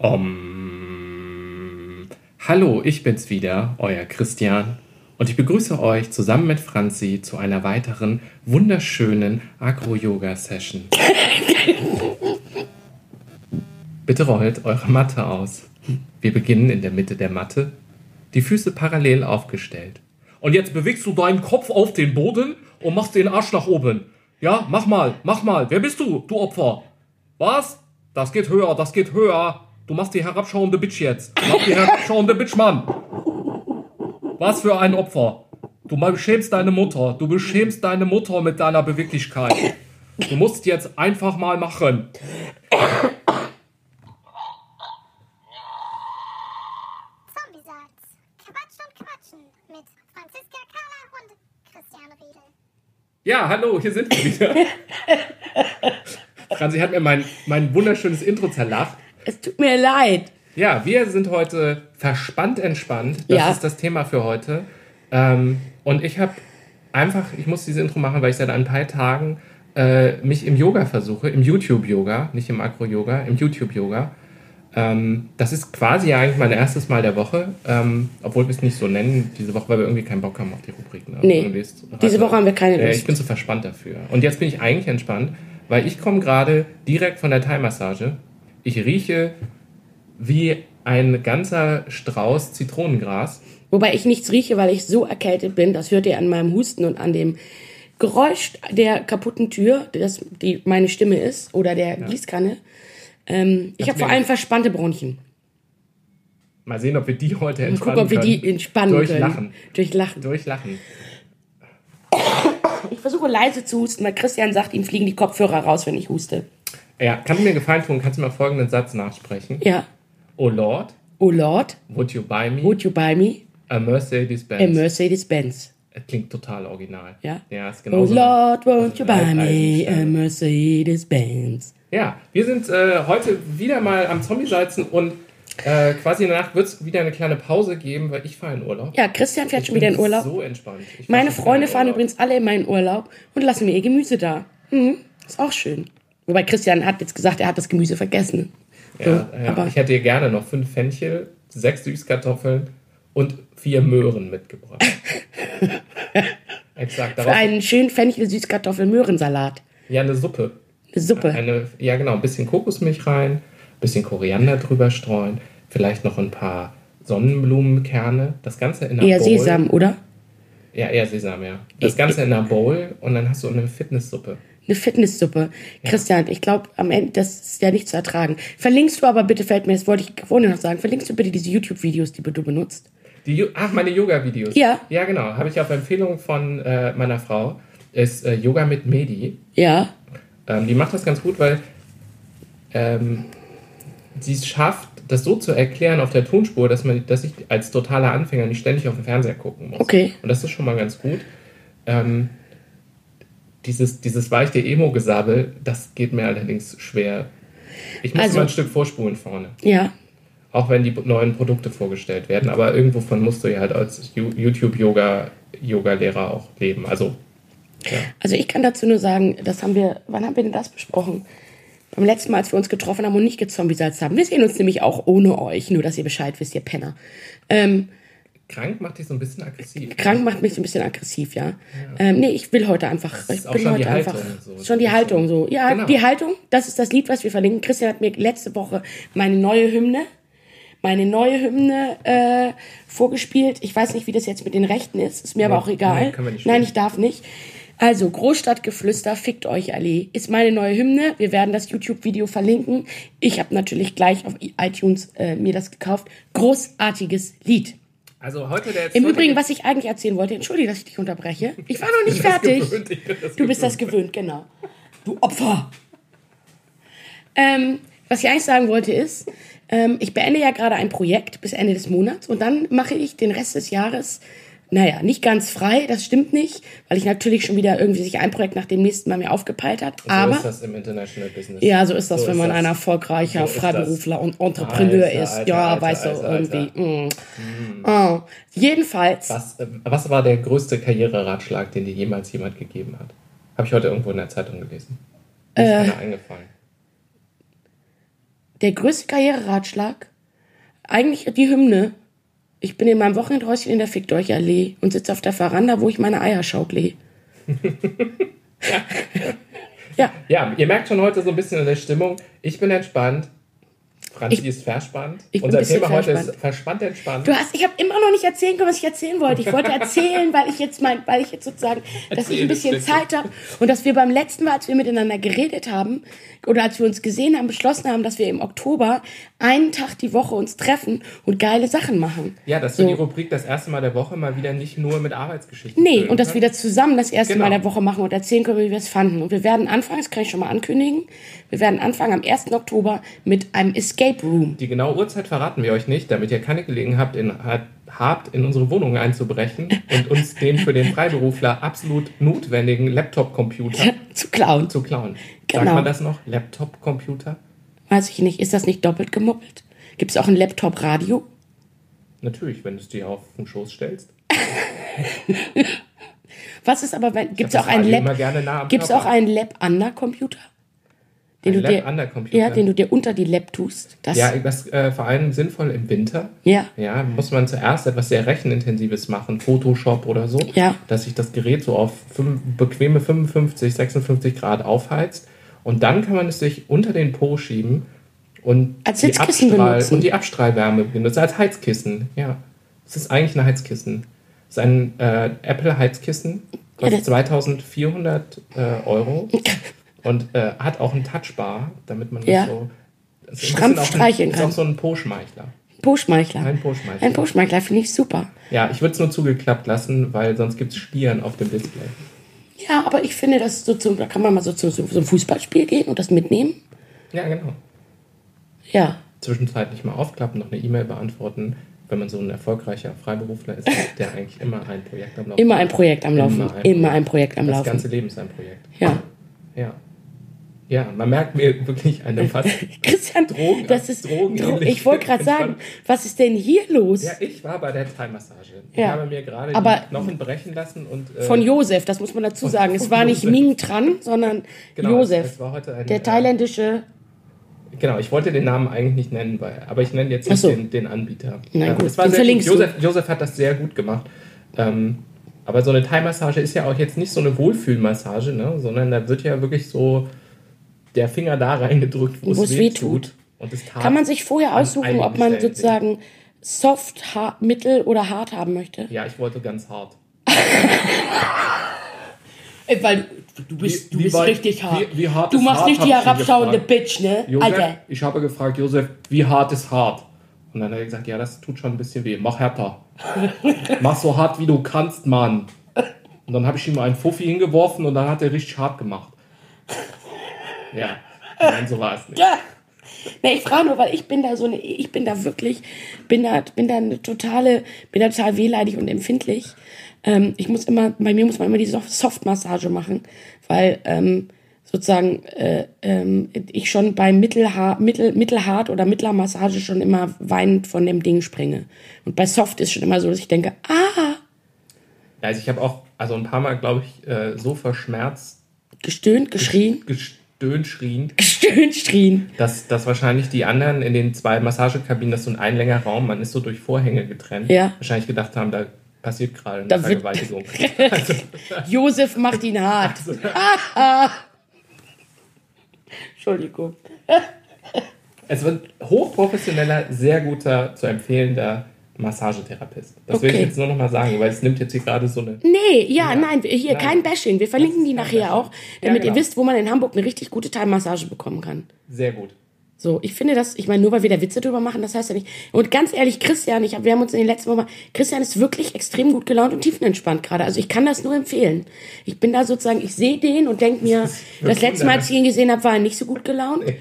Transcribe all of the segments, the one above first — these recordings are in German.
Um, hallo, ich bin's wieder, euer Christian. Und ich begrüße euch zusammen mit Franzi zu einer weiteren wunderschönen Agro-Yoga-Session. Bitte rollt eure Matte aus. Wir beginnen in der Mitte der Matte, die Füße parallel aufgestellt. Und jetzt bewegst du deinen Kopf auf den Boden und machst den Arsch nach oben. Ja, mach mal, mach mal. Wer bist du, du Opfer? Was? Das geht höher, das geht höher. Du machst die herabschauende Bitch jetzt. Mach die herabschauende Bitch, Mann. Was für ein Opfer. Du beschämst deine Mutter. Du beschämst deine Mutter mit deiner Beweglichkeit. Du musst jetzt einfach mal machen. Ja, hallo, hier sind wir wieder. Franzi hat mir mein, mein wunderschönes Intro zerlacht. Es tut mir leid. Ja, wir sind heute verspannt entspannt. Das Ja. ist das Thema für heute. Ähm, und ich habe einfach, ich muss dieses Intro machen, weil ich seit ein paar Tagen äh, mich im Yoga versuche, im YouTube-Yoga, nicht im Akro-Yoga, im YouTube-Yoga. Ähm, das ist quasi ja eigentlich mein erstes Mal der Woche, ähm, obwohl wir es nicht so nennen, diese Woche, weil wir irgendwie keinen Bock haben auf die Rubrik. Ne? Nee, Irgendwie ist- diese Woche haben wir keine Äh, Lust. Ich bin zu verspannt dafür. Und jetzt bin ich eigentlich entspannt, weil ich komme gerade direkt von der Thai-Massage. Ich rieche wie ein ganzer Strauß Zitronengras. Wobei ich nichts rieche, weil ich so erkältet bin. Das hört ihr an meinem Husten und an dem Geräusch der kaputten Tür, das die meine Stimme ist, oder der Gießkanne. Ähm, ich habe vor allem verspannte Bronchien. Mal sehen, ob wir die heute Mal entspannen gucken, ob wir die können. entspannen Durch können. Lachen. Durch Lachen. Durch Lachen. Ich versuche leise zu husten, weil Christian sagt, ihm fliegen die Kopfhörer raus, wenn ich huste. Ja, kannst du mir Gefallen tun? Kannst du mir folgenden Satz nachsprechen? Ja. Oh Lord, Oh Lord, would you buy me would you buy me a Mercedes-Benz? a Mercedes-Benz? Klingt total original. Ja. Ja, ist Oh genauso. Lord, won't you buy me a. Mercedes-Benz? Ja, wir sind äh, heute wieder mal am Zombie-Salzen und äh, quasi danach wird es wieder eine kleine Pause geben, weil ich fahre in Urlaub. Ja, Christian fährt Ich schon wieder in Urlaub. So entspannt. Meine Freunde in fahren übrigens alle in meinen Urlaub und lassen mir ihr Gemüse da. Mhm, ist auch schön. Wobei Christian hat jetzt gesagt, er hat das Gemüse vergessen. So, Ja, ja. aber Ich hätte dir gerne noch fünf Fenchel, sechs Süßkartoffeln und vier Möhren mitgebracht. Exakt. für Darauf, einen schönen Fenchel-Süßkartoffel-Möhrensalat. ja, eine Suppe. Eine Suppe. Eine, ja, genau. Ein bisschen Kokosmilch rein, ein bisschen Koriander drüber streuen, vielleicht noch ein paar Sonnenblumenkerne. Das Ganze in einer Eher Bowl. Sesam, oder? Ja, eher Sesam, ja. Das Ganze in einer Bowl und dann hast du eine Fitnesssuppe. Eine Fitnesssuppe. Christian, ich glaube, am Ende, das ist ja nicht zu ertragen. Verlinkst du aber bitte, fällt mir, das wollte ich vorhin noch sagen, verlinkst du bitte diese YouTube-Videos, die du benutzt? Die, ach, meine Yoga-Videos. Ja. Ja, genau. Habe ich auf Empfehlung von äh, meiner Frau. Ist äh, Yoga mit Medi. Ja. Ähm, die macht das ganz gut, weil ähm, sie es schafft, das so zu erklären auf der Tonspur, dass, man, dass ich als totaler Anfänger nicht ständig auf den Fernseher gucken muss. Okay. Und das ist schon mal ganz gut. Ähm, dieses, dieses weiche Emo-Gesabbel, das geht mir allerdings schwer. Ich muss Also- mal ein Stück vorspulen vorne. Ja. Auch wenn die neuen Produkte vorgestellt werden. Aber irgendwovon musst du ja halt als YouTube-Yoga-Yoga-Lehrer auch leben. Also, Also ich kann dazu nur sagen, das haben wir, wann haben wir denn das besprochen? Beim letzten Mal, als wir uns getroffen haben und nicht gezombisalzt haben. Wir sehen uns nämlich auch ohne euch, nur dass ihr Bescheid wisst, ihr Penner. Ähm, krank macht dich so ein bisschen aggressiv. krank macht mich so ein bisschen aggressiv, ja. Ähm, nee, ich will heute einfach. ist Ich auch bin schon heute die einfach. Haltung so. Schon die Haltung so. Ja, Genau. die Haltung, das ist das Lied, was wir verlinken. Christian hat mir letzte Woche meine neue Hymne, meine neue Hymne äh, vorgespielt. Ich weiß nicht, wie das jetzt mit den Rechten ist. Ist mir aber Nee, auch egal. Nein, spielen. ich darf nicht. Also, Großstadtgeflüster, fickt euch alle. Ist meine neue Hymne. Wir werden das YouTube-Video verlinken. Ich habe natürlich gleich auf iTunes äh, mir das gekauft. Großartiges Lied. Also heute der Im Übrigen, was ich eigentlich erzählen wollte, entschuldige, dass ich dich unterbreche. Ich war noch nicht fertig. gewöhnt, Du bist das gewöhnt, genau. Du Opfer. Ähm, was ich eigentlich sagen wollte ist, ähm, ich beende ja gerade ein Projekt bis Ende des Monats und dann mache ich den Rest des Jahres, naja, nicht ganz frei, das stimmt nicht, weil ich natürlich schon wieder irgendwie sich ein Projekt nach dem nächsten Mal mir aufgepeilt hat. so aber ist das im International Business. ja, so ist das, So wenn ist man das. ein erfolgreicher So Freiberufler und Entrepreneur Alter, ist. Alter, ja, Alter, weißt du, irgendwie. Mm. Oh. Jedenfalls, Was, äh, was war der größte Karriereratschlag, den dir jemals jemand gegeben hat? Habe ich heute irgendwo in der Zeitung gelesen. Mir ist Äh. eingefallen. Der größte Karriereratschlag, eigentlich die Hymne. Ich bin in meinem Wochenendhäuschen in der Fickdeuchallee und sitze auf der Veranda, wo ich meine Eier schaukle. ja, Ja, ihr merkt schon heute so ein bisschen in der Stimmung. Ich bin entspannt. Franzi Ich- ist verspannt. ich Unser ein Thema heute verspannt. ist verspannt entspannt. Du hast, ich habe immer noch nicht erzählen können, was ich erzählen wollte. Ich wollte erzählen, weil ich jetzt mein, weil ich jetzt sozusagen, dass ich Erzähl ein das bisschen. Zeit habe und dass wir beim letzten Mal, als wir miteinander geredet haben oder als wir uns gesehen haben, beschlossen haben, dass wir im Oktober einen Tag die Woche uns treffen und geile Sachen machen. Ja, dass wir So. die Rubrik das erste Mal der Woche mal wieder nicht nur mit Arbeitsgeschichten Nee, und dass wir das zusammen das erste Genau. Mal der Woche machen und erzählen können, wie wir es fanden. Und wir werden anfangen, das kann ich schon mal ankündigen, wir werden anfangen am 1. Oktober mit einem Escape Room. Die genaue Uhrzeit verraten wir euch nicht, damit ihr keine Gelegenheit habt, in, habt, in unsere Wohnung einzubrechen und uns den für den Freiberufler absolut notwendigen Laptop-Computer Zu klauen. zu klauen. Genau. Sagt man das noch? Laptop-Computer? Weiß ich nicht, ist das nicht doppelt gemoppelt? Gibt es auch ein Laptop-Radio? Natürlich, wenn du es dir auf den Schoß stellst. Was ist aber, wenn, gibt es auch einen Radio immer Lab, gerne nah am gibt es Körper. auch einen Lab-Under-Computer? Den Ein du dir, Lab-Under-Computer? Ja, den du dir unter die Lab tust. Das, Ja, das äh, vor allem sinnvoll im Winter. ja, Ja, muss man zuerst etwas sehr Rechenintensives machen, Photoshop oder so, Ja. dass sich das Gerät so auf fünf, bequeme 55, 56 Grad aufheizt und dann kann man es sich unter den Po schieben und Als die, Abstrahl und die Abstrahlwärme benutzen als Heizkissen. Ja, es ist eigentlich ein Heizkissen. Es ist ein äh, Apple Heizkissen, kostet das- 2400 äh, Euro und äh, hat auch einen Touchbar, damit man Ja. das so ist ein Strampf streicheln ist kann. auch so ein Po-Schmeichler. Po-Schmeichler. Ein Po-Schmeichler. Ein Po-Schmeichler finde ich super. Ja, ich würde es nur zugeklappt lassen, weil sonst gibt es Stieren auf dem Display. Ja, aber ich finde, das so zum, da kann man mal so zu so, so einem Fußballspiel gehen und das mitnehmen. Ja, genau. Ja. Zwischenzeitlich mal aufklappen, noch eine E-Mail beantworten. Wenn man so ein erfolgreicher Freiberufler ist, der eigentlich immer ein Projekt am Laufen Immer ein Projekt am Laufen. Immer ein Immer ein Projekt am Das Laufen. ganze Leben ist ein Projekt. Ja. Ja. Ja, man merkt mir wirklich eine fast. Christian, Drogen- das ist. drogenähnliche Dro ich wollte gerade sagen, was ist denn hier los? Ja, ich war bei der Thai-Massage. Ich Ja. habe mir gerade Aber- die Knochen brechen lassen und. Äh, Von Josef, das muss man dazu sagen. Es war nicht. Ming Tran, sondern Genau, Josef. Ein, der äh, thailändische. Genau, ich wollte den Namen eigentlich nicht nennen, weil, aber ich nenne jetzt so. den, den Anbieter. Na Ähm, gut, es war sehr. Josef, Josef hat das sehr gut gemacht. Ähm, aber so eine Thai-Massage ist ja auch jetzt nicht so eine Wohlfühlmassage, ne? sondern da wird ja wirklich so der Finger da reingedrückt, wo, Wo es weh tut. Kann man sich vorher aussuchen, ob man sozusagen soft, hart, mittel oder hart haben möchte? Ja, ich wollte ganz hart. Äh, Weil du bist- Wie- du wie bist weit- richtig hart. wie- wie hart du machst hart, nicht die herabschauende. Bitch, ne? Josef, Alter. ich habe gefragt, Josef, wie hart ist hart? Und dann hat er gesagt, ja, das tut schon ein bisschen weh. Mach härter. Mach so hart, wie du kannst, Mann. Und dann habe ich ihm einen Fuffi hingeworfen und dann hat er richtig hart gemacht. Ja, nein, so war es nicht. Ja. Nee, ich frage nur, weil ich bin da so eine, ich bin da wirklich, bin da, bin da eine totale, bin da total wehleidig und empfindlich. Ähm, ich muss immer, bei mir muss man immer die Soft- Soft-Massage machen, weil ähm, sozusagen äh, ähm, ich schon bei Mittelhart, Mittel, Mittelhart oder mittler Massage schon immer weinend von dem Ding springe. Und bei Soft ist schon immer so, dass ich denke, ah, Also ich habe auch, also ein paar Mal, glaube ich, äh, so verschmerzt, gestöhnt, geschrien, gestöhnt, schrien, gestöhnt, schrien. dass, dass wahrscheinlich die anderen in den zwei Massagekabinen, das ist so ein einlänger Raum, man ist so durch Vorhänge getrennt, Ja. wahrscheinlich gedacht haben, da passiert gerade eine Da Vergewaltigung. Josef macht ihn hart. Entschuldigung. Es wird hochprofessioneller, sehr guter, zu empfehlender Massagetherapist. Das will ich Okay. jetzt nur noch mal sagen, weil es nimmt jetzt hier gerade so eine. Nee, ja, nein, hier Nein. kein Bashing. Wir verlinken die nachher Bashing. auch, Ja, damit genau. ihr wisst, wo man in Hamburg eine richtig gute Thai-Massage bekommen kann. Sehr gut. So, ich finde das, ich meine, nur weil wir da Witze drüber machen, das heißt ja nicht. Und ganz ehrlich, Christian, ich hab, wir haben uns in den letzten Wochen, Christian ist wirklich extrem gut gelaunt und tiefenentspannt gerade. Also ich kann das nur empfehlen. Ich bin da sozusagen, ich sehe den und denke mir, das letzte Mal, als ich ihn gesehen habe, war er nicht so gut gelaunt. Da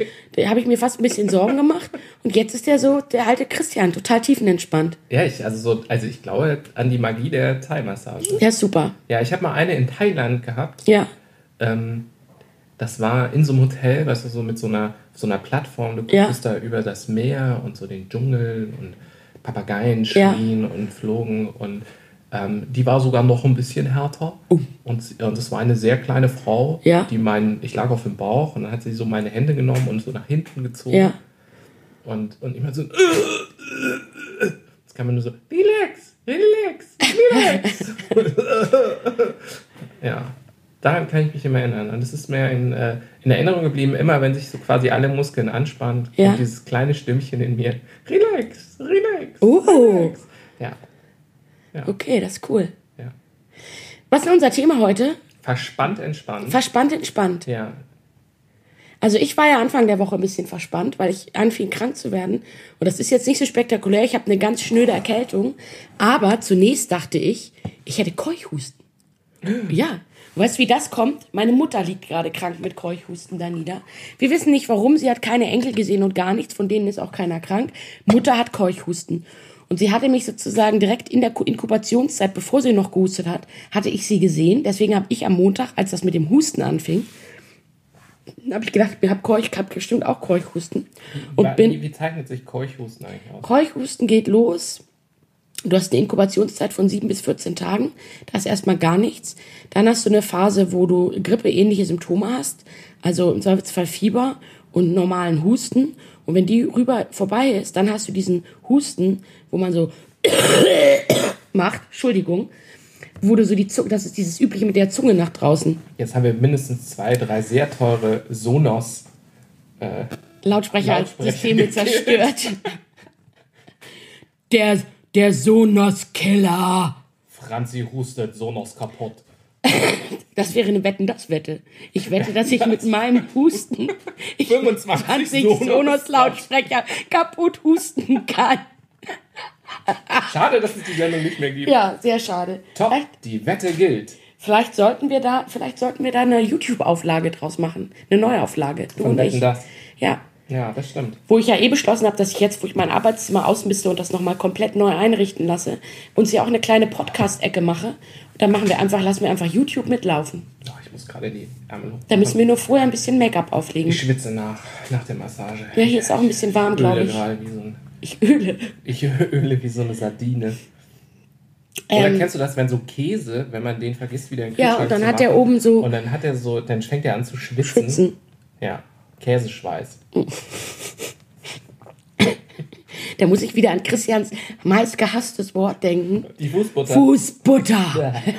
habe ich mir fast ein bisschen Sorgen gemacht. Und jetzt ist er so, der alte Christian, total tiefenentspannt. Ja, ich, also so, also ich glaube an die Magie der Thai-Massage. Ja, super. Ja, ich habe mal eine in Thailand gehabt. Ja. Ähm, das war in so einem Hotel, weißt du, so mit so einer, so einer Plattform. Du Ja. guckst da über das Meer und so den Dschungel und Papageien Ja. schrien und flogen und ähm, die war sogar noch ein bisschen härter. Und, sie- und es war eine sehr kleine Frau, Ja. die meinen, ich lag auf dem Bauch und dann hat sie so meine Hände genommen und so nach hinten gezogen. Ja. Und, und immer so, das kann man nur so, relax, relax, relax. ja, daran kann ich mich immer erinnern. Und es ist mir in, äh, in Erinnerung geblieben, immer wenn sich so quasi alle Muskeln anspannen, Ja. kommt dieses kleine Stimmchen in mir, relax, relax, Oh. relax. Ja, Okay, das ist cool. ja. Was ist unser Thema heute? Verspannt, entspannt. Verspannt, entspannt. ja, Also ich war ja Anfang der Woche ein bisschen verspannt, weil ich anfing krank zu werden. Und das ist jetzt nicht so spektakulär. Ich habe eine ganz schnöde Erkältung. Aber zunächst dachte ich, ich hätte Keuchhusten. Ja. Weißt du, wie das kommt? Meine Mutter liegt gerade krank mit Keuchhusten da nieder. Wir wissen nicht warum. Sie hat keine Enkel gesehen und gar nichts. Von denen ist auch keiner krank. Mutter hat Keuchhusten. Und sie hatte mich sozusagen direkt in der Ku- Inkubationszeit, bevor sie noch gehustet hat, hatte ich sie gesehen. Deswegen habe ich am Montag, als das mit dem Husten anfing, habe ich gedacht, ich habe Keuch, habe bestimmt auch Keuchhusten. Und bin, wie, wie zeichnet sich Keuchhusten eigentlich aus? Keuchhusten geht los. Du hast eine Inkubationszeit von 7 bis 14 Tagen. Da ist erstmal gar nichts. Dann hast du eine Phase, wo du grippeähnliche Symptome hast. Also im Zweifelsfall Fieber und normalen Husten. Und wenn die rüber vorbei ist, dann hast du diesen Husten, wo man so macht, Entschuldigung, du so die Zunge, das ist dieses übliche mit der Zunge nach draußen. Jetzt haben wir mindestens zwei, drei sehr teure Sonos. Als Lautsprecher. Systeme zerstört. Der, der Sonos-Killer. Franzi hustet, Sonos kaputt. Das wäre eine Wetten-Das-Wette. Ich wette, dass ich mit meinem Husten ich 25 20 Sonos- Sonos-Lautsprecher kaputt husten kann. Schade, dass es die Sendung nicht mehr gibt. Ja, sehr schade. Top, Vielleicht, die Wette gilt. vielleicht sollten wir da, vielleicht sollten wir da eine YouTube-Auflage draus machen. Eine Neuauflage. Du Von und ich. dass. Ja. Ja, das stimmt. Wo ich ja eh beschlossen habe, dass ich jetzt, wo ich mein Arbeitszimmer ausmiste und das nochmal komplett neu einrichten lasse, uns ja auch eine kleine Podcast-Ecke mache. Und dann machen wir einfach, lassen wir einfach YouTube mitlaufen. Oh, ich muss gerade die Ärmel hoch. Da müssen wir nur vorher ein bisschen Make-up auflegen. Ich schwitze nach, nach der Massage. Ja, hier ist auch ein bisschen warm, glaube ich. gerade wie so ein, Ich öle. ich öle wie so eine Sardine. Oder Ähm, kennst du das, wenn so Käse, wenn man den vergisst, wieder in den Ja, Kühlschrank und dann hat der machen, oben so- Und dann hat er so, dann fängt er an zu schwitzen. Schwitzen. Ja, Käseschweiß. Da muss ich wieder an Christians meist gehasstes Wort denken. Die Fußbutter. Fußbutter.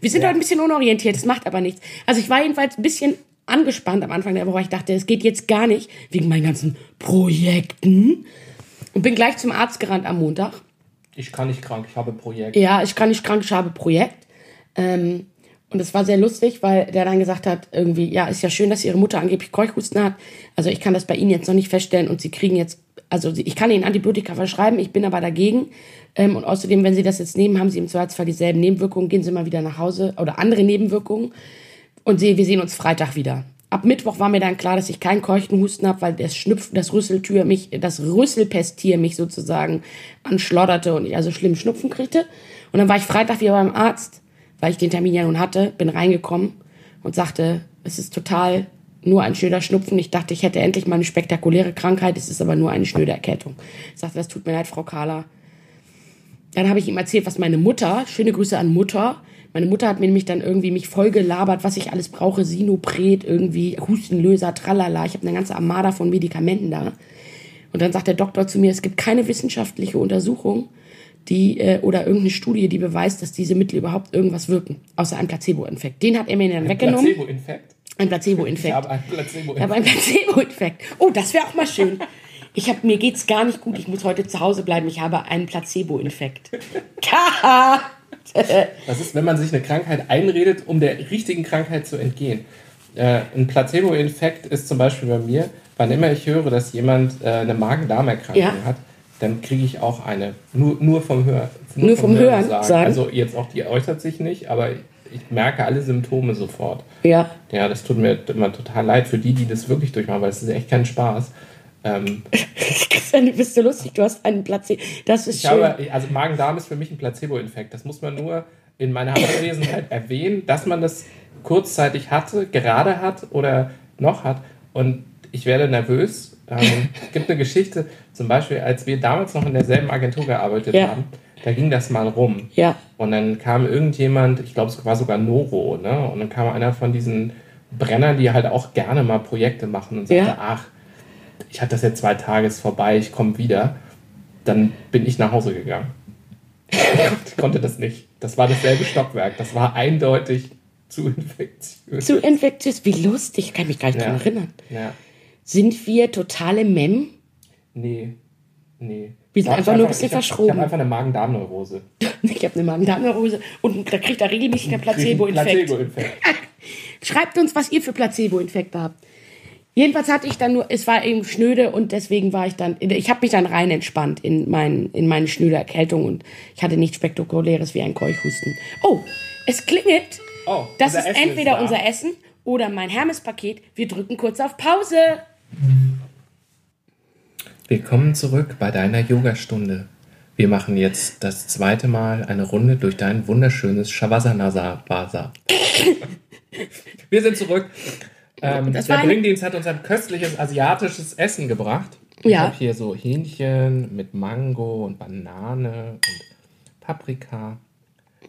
Wir sind heute ein bisschen unorientiert, das macht aber nichts. Also ich war jedenfalls ein bisschen angespannt am Anfang der Woche. Ich dachte, es geht jetzt gar nicht wegen meinen ganzen Projekten. Und bin gleich zum Arzt gerannt am Montag. Ich kann nicht krank, ich habe Projekt. Ja, ich kann nicht krank, ich habe Projekt. Ähm, und es war sehr lustig, weil der dann gesagt hat, irgendwie, ja, ist ja schön, dass Ihre Mutter angeblich Keuchhusten hat. Also ich kann das bei Ihnen jetzt noch nicht feststellen und Sie kriegen jetzt, also ich kann Ihnen Antibiotika verschreiben, ich bin aber dagegen. Ähm, und außerdem, wenn Sie das jetzt nehmen, haben Sie im Zweifelsfall dieselben Nebenwirkungen, gehen Sie mal wieder nach Hause oder andere Nebenwirkungen. Und Sie, wir sehen uns Freitag wieder. Ab Mittwoch war mir dann klar, dass ich keinen keuchten Husten habe, weil das Schnupf, das Rüsseltür mich, das Rüsselpesttier mich sozusagen anschlodderte und ich also schlimm Schnupfen kriegte. Und dann war ich Freitag wieder beim Arzt, weil ich den Termin ja nun hatte, bin reingekommen und sagte, es ist total nur ein schnöder Schnupfen. Ich dachte, ich hätte endlich mal eine spektakuläre Krankheit, es ist aber nur eine schnöde Erkältung. Ich sagte, das tut mir leid, Frau Kahler. Dann habe ich ihm erzählt, was meine Mutter, schöne Grüße an Mutter, meine Mutter hat mir nämlich dann irgendwie mich voll gelabert, was ich alles brauche, Sinopret, irgendwie Hustenlöser, tralala. Ich habe eine ganze Armada von Medikamenten da. Und dann sagt der Doktor zu mir, es gibt keine wissenschaftliche Untersuchung, die äh, oder irgendeine Studie, die beweist, dass diese Mittel überhaupt irgendwas wirken, außer ein Placebo-Infekt. Den hat er mir dann weggenommen. Placebo-Infekt. Ein Ich Placebo-Infekt. habe einen Ich habe Placebo-Infekt. einen Placebo-Infekt. Oh, das wäre auch mal schön. Ich hab, mir geht's gar nicht gut. Ich muss heute zu Hause bleiben. Ich habe einen Placebo-Infekt. Das ist, wenn man sich eine Krankheit einredet, um der richtigen Krankheit zu entgehen. Äh, ein Placebo-Infekt ist zum Beispiel bei mir, wann immer ich höre, dass jemand äh, eine Magen-Darm-Erkrankung Ja. hat, dann kriege ich auch eine. Nur, nur vom Hören. Nur vom Hören sagen. Also jetzt auch, die äußert sich nicht, aber ich merke alle Symptome sofort. Ja. Ja, das tut mir immer total leid für die, die das wirklich durchmachen, weil es ist echt kein Spaß. Ähm, Christian, du bist so lustig. Du hast einen Placebo. Das ist ich schön. habe, also Magen-Darm ist für mich ein Placebo-Infekt. Das muss man nur in meiner Anwesenheit erwähnen, dass man das kurzzeitig hatte, gerade hat oder noch hat. Und ich werde nervös. Ähm, es gibt eine Geschichte, zum Beispiel, als wir damals noch in derselben Agentur gearbeitet Ja. haben, da ging das mal rum. Ja. Und dann kam irgendjemand, ich glaube, es war sogar Noro, ne? Und dann kam einer von diesen Brennern, die halt auch gerne mal Projekte machen und sagte, Ja. ach, ich hatte das jetzt zwei Tage, ist vorbei, ich komme wieder, dann bin ich nach Hause gegangen. ich konnte das nicht. Das war dasselbe Stockwerk. Das war eindeutig zu infektiös. Zu infektiös. Wie lustig. Ich kann mich gar nicht Ja. erinnern. Ja. Sind wir totale Mem? Nee. Nee. Wir sind einfach nur ein bisschen ich hab- verschroben. Ich habe einfach eine Magen-Darm-Neurose. Ich habe eine Magen-Darm-Neurose und da kriegt er regelmäßig einen Placebo-Infekt. Placebo-Infekt. Schreibt uns, was ihr für Placebo-Infekte habt. Jedenfalls hatte ich dann nur, es war eben schnöde und deswegen war ich dann, ich habe mich dann rein entspannt in, mein, in meine schnöde Erkältung und ich hatte nichts Spektakuläres wie ein Keuchhusten. Oh, es klingelt. Oh, das ist Essen entweder ist unser Essen oder mein Hermes-Paket. Wir drücken kurz auf Pause. Willkommen zurück bei deiner Yogastunde. Wir machen jetzt das zweite Mal eine Runde durch dein wunderschönes Shavasana-Basa. Wir sind zurück. Ähm, Das der Bringdienst hat uns ein köstliches asiatisches Essen gebracht. Ich Ja. habe hier so Hähnchen mit Mango und Banane und Paprika.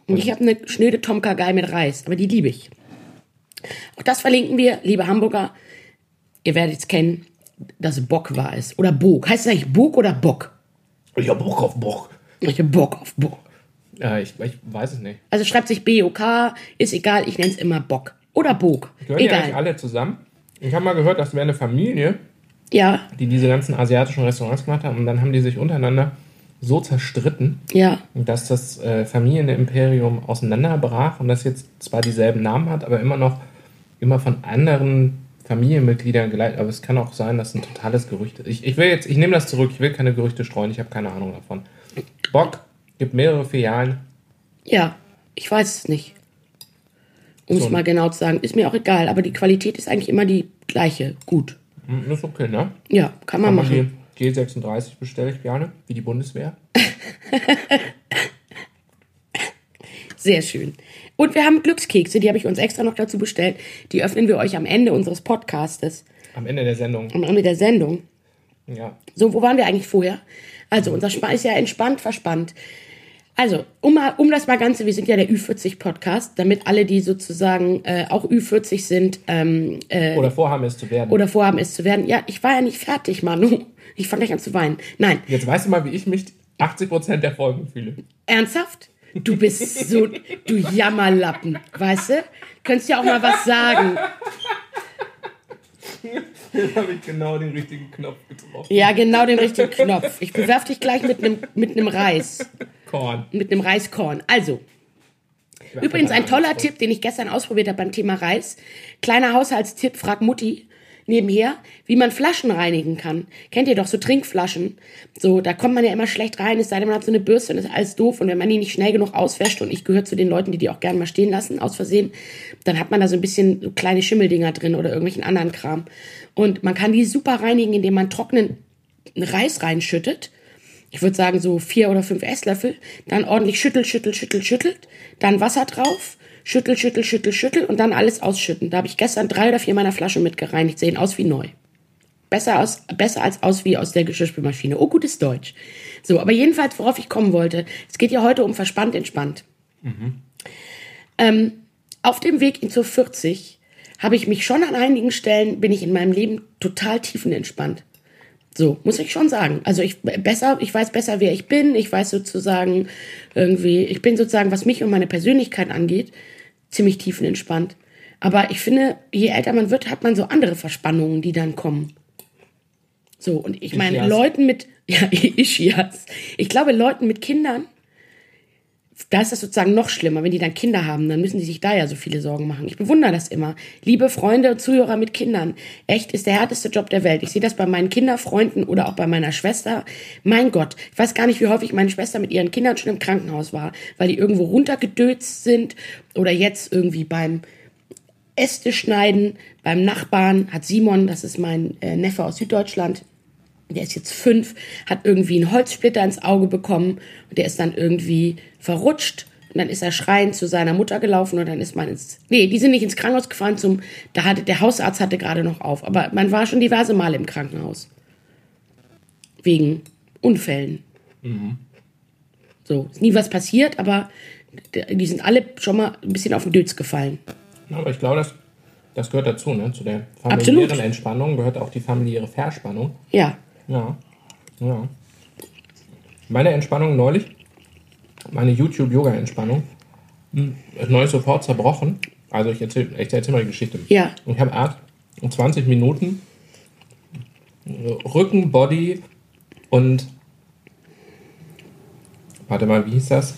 Und ich habe eine schnöde Tomka-Gei mit Reis, aber die liebe ich. Auch das verlinken wir, liebe Hamburger. Ihr werdet es kennen, dass Bock war es. Oder Bog. Heißt es eigentlich Bog oder Bock? Ich hab Bock auf Bock. Ich hab Bock auf Bock. Äh, ich, ich weiß es nicht. Also schreibt sich B-O-K, ist egal, ich nenne es immer Bock. Oder Bog. Gehören die eigentlich Egal. alle zusammen? Ich habe mal gehört, das wäre eine Familie, Ja, die diese ganzen asiatischen Restaurants gemacht haben. Und dann haben die sich untereinander so zerstritten, ja. dass das äh, Familienimperium auseinanderbrach und das jetzt zwar dieselben Namen hat, aber immer noch immer von anderen Familienmitgliedern geleitet. Aber es kann auch sein, dass ein totales Gerücht ist. Ich, ich will jetzt, ich nehme das zurück, ich will keine Gerüchte streuen, ich habe keine Ahnung davon. Bock gibt mehrere Filialen. Ja, ich weiß es nicht. Um es So. mal genau zu sagen, ist mir auch egal, aber die Qualität ist eigentlich immer die gleiche. Gut. Hm, Ist okay, ne? Ja, kann man Aber machen. die G36 bestelle ich gerne, wie die Bundeswehr. Sehr schön. Und wir haben Glückskekse, die habe ich uns extra noch dazu bestellt. Die öffnen wir euch am Ende unseres Podcastes, Am Ende der Sendung. am Ende der Sendung. Ja. So, wo waren wir eigentlich vorher? Also, unser Spa ist ja entspannt, verspannt. Also, um, um das mal Ganze, wir sind ja der Ü40-Podcast, damit alle, die sozusagen äh, auch Ü40 sind ähm, äh, Oder vorhaben es zu werden. oder vorhaben, es zu werden. Ja, ich war ja nicht fertig, Manu. Ich fange gleich an zu weinen. Nein, Jetzt weißt du mal, wie ich mich 80% der Folgen fühle. ernsthaft? Du bist so, du Jammerlappen, weißt du? Könntest ja auch mal was sagen. Jetzt habe ich genau den richtigen Knopf getroffen. Ja, genau den richtigen Knopf. Ich bewerf dich gleich mit einem mit einem Reis. Korn. mit einem Reiskorn. Also, übrigens ein toller Tipp, den ich gestern ausprobiert habe beim Thema Reis. Kleiner Haushaltstipp, frag Mutti nebenher, wie man Flaschen reinigen kann. Kennt ihr doch so Trinkflaschen? So, da kommt man ja immer schlecht rein, es sei denn, man hat so eine Bürste und ist alles doof. Und wenn man die nicht schnell genug auswäscht, und ich gehöre zu den Leuten, die die auch gerne mal stehen lassen, aus Versehen, dann hat man da so ein bisschen so kleine Schimmeldinger drin oder irgendwelchen anderen Kram. Und man kann die super reinigen, indem man trockenen Reis reinschüttet ich würde sagen so vier oder fünf Esslöffel, dann ordentlich schüttelt, schüttelt, schüttelt, schüttelt, dann Wasser drauf, schüttel, schüttel, schüttel, schüttel und dann alles ausschütten. Da habe ich gestern drei oder vier meiner Flaschen mit gereinigt, sehen aus wie neu. Besser, aus, besser als aus wie aus der Geschirrspülmaschine. Oh, gutes Deutsch. So, aber jedenfalls, worauf ich kommen wollte, es geht ja heute um verspannt, entspannt. Ähm, auf dem Weg in zur 40 habe ich mich schon an einigen Stellen, bin ich in meinem Leben total tiefenentspannt. So, muss ich schon sagen. Also ich besser, ich weiß besser, wer ich bin. Ich weiß sozusagen irgendwie, ich bin sozusagen, was mich und meine Persönlichkeit angeht, ziemlich tiefenentspannt. Aber ich finde, je älter man wird, hat man so andere Verspannungen, die dann kommen. So, und ich meine, Ischias. Leuten mit, ja, Ischias. Ich glaube, Leuten mit Kindern, da ist das sozusagen noch schlimmer. Wenn die dann Kinder haben, dann müssen die sich da ja so viele Sorgen machen. Ich bewundere das immer. Liebe Freunde und Zuhörer mit Kindern, echt ist der härteste Job der Welt. Ich sehe das bei meinen Kinderfreunden oder auch bei meiner Schwester. Mein Gott, ich weiß gar nicht, wie häufig meine Schwester mit ihren Kindern schon im Krankenhaus war, weil die irgendwo runtergedötzt sind oder jetzt irgendwie beim Äste schneiden. Beim Nachbarn hat Simon, das ist mein äh, Neffe aus Süddeutschland, der ist jetzt fünf, hat irgendwie einen Holzsplitter ins Auge bekommen und der ist dann irgendwie verrutscht und dann ist er schreiend zu seiner Mutter gelaufen und dann ist man ins, nee, die sind nicht ins Krankenhaus gefahren zum, da hatte, der Hausarzt hatte gerade noch auf, aber man war schon diverse Male im Krankenhaus. Wegen Unfällen. So, ist nie was passiert, aber die sind alle schon mal ein bisschen auf den Dötz gefallen. Aber ich glaube, das Das gehört dazu, ne? Zu der Absolut. familiären Entspannung gehört auch die familiäre Verspannung. Ja. Ja. Ja. Meine Entspannung neulich, meine YouTube-Yoga-Entspannung, hm, ist neulich sofort zerbrochen. Also ich erzähle ich erzähl mal die Geschichte. Ja. Ich habe Art um 20 Minuten Rücken, Body und warte mal, wie hieß das?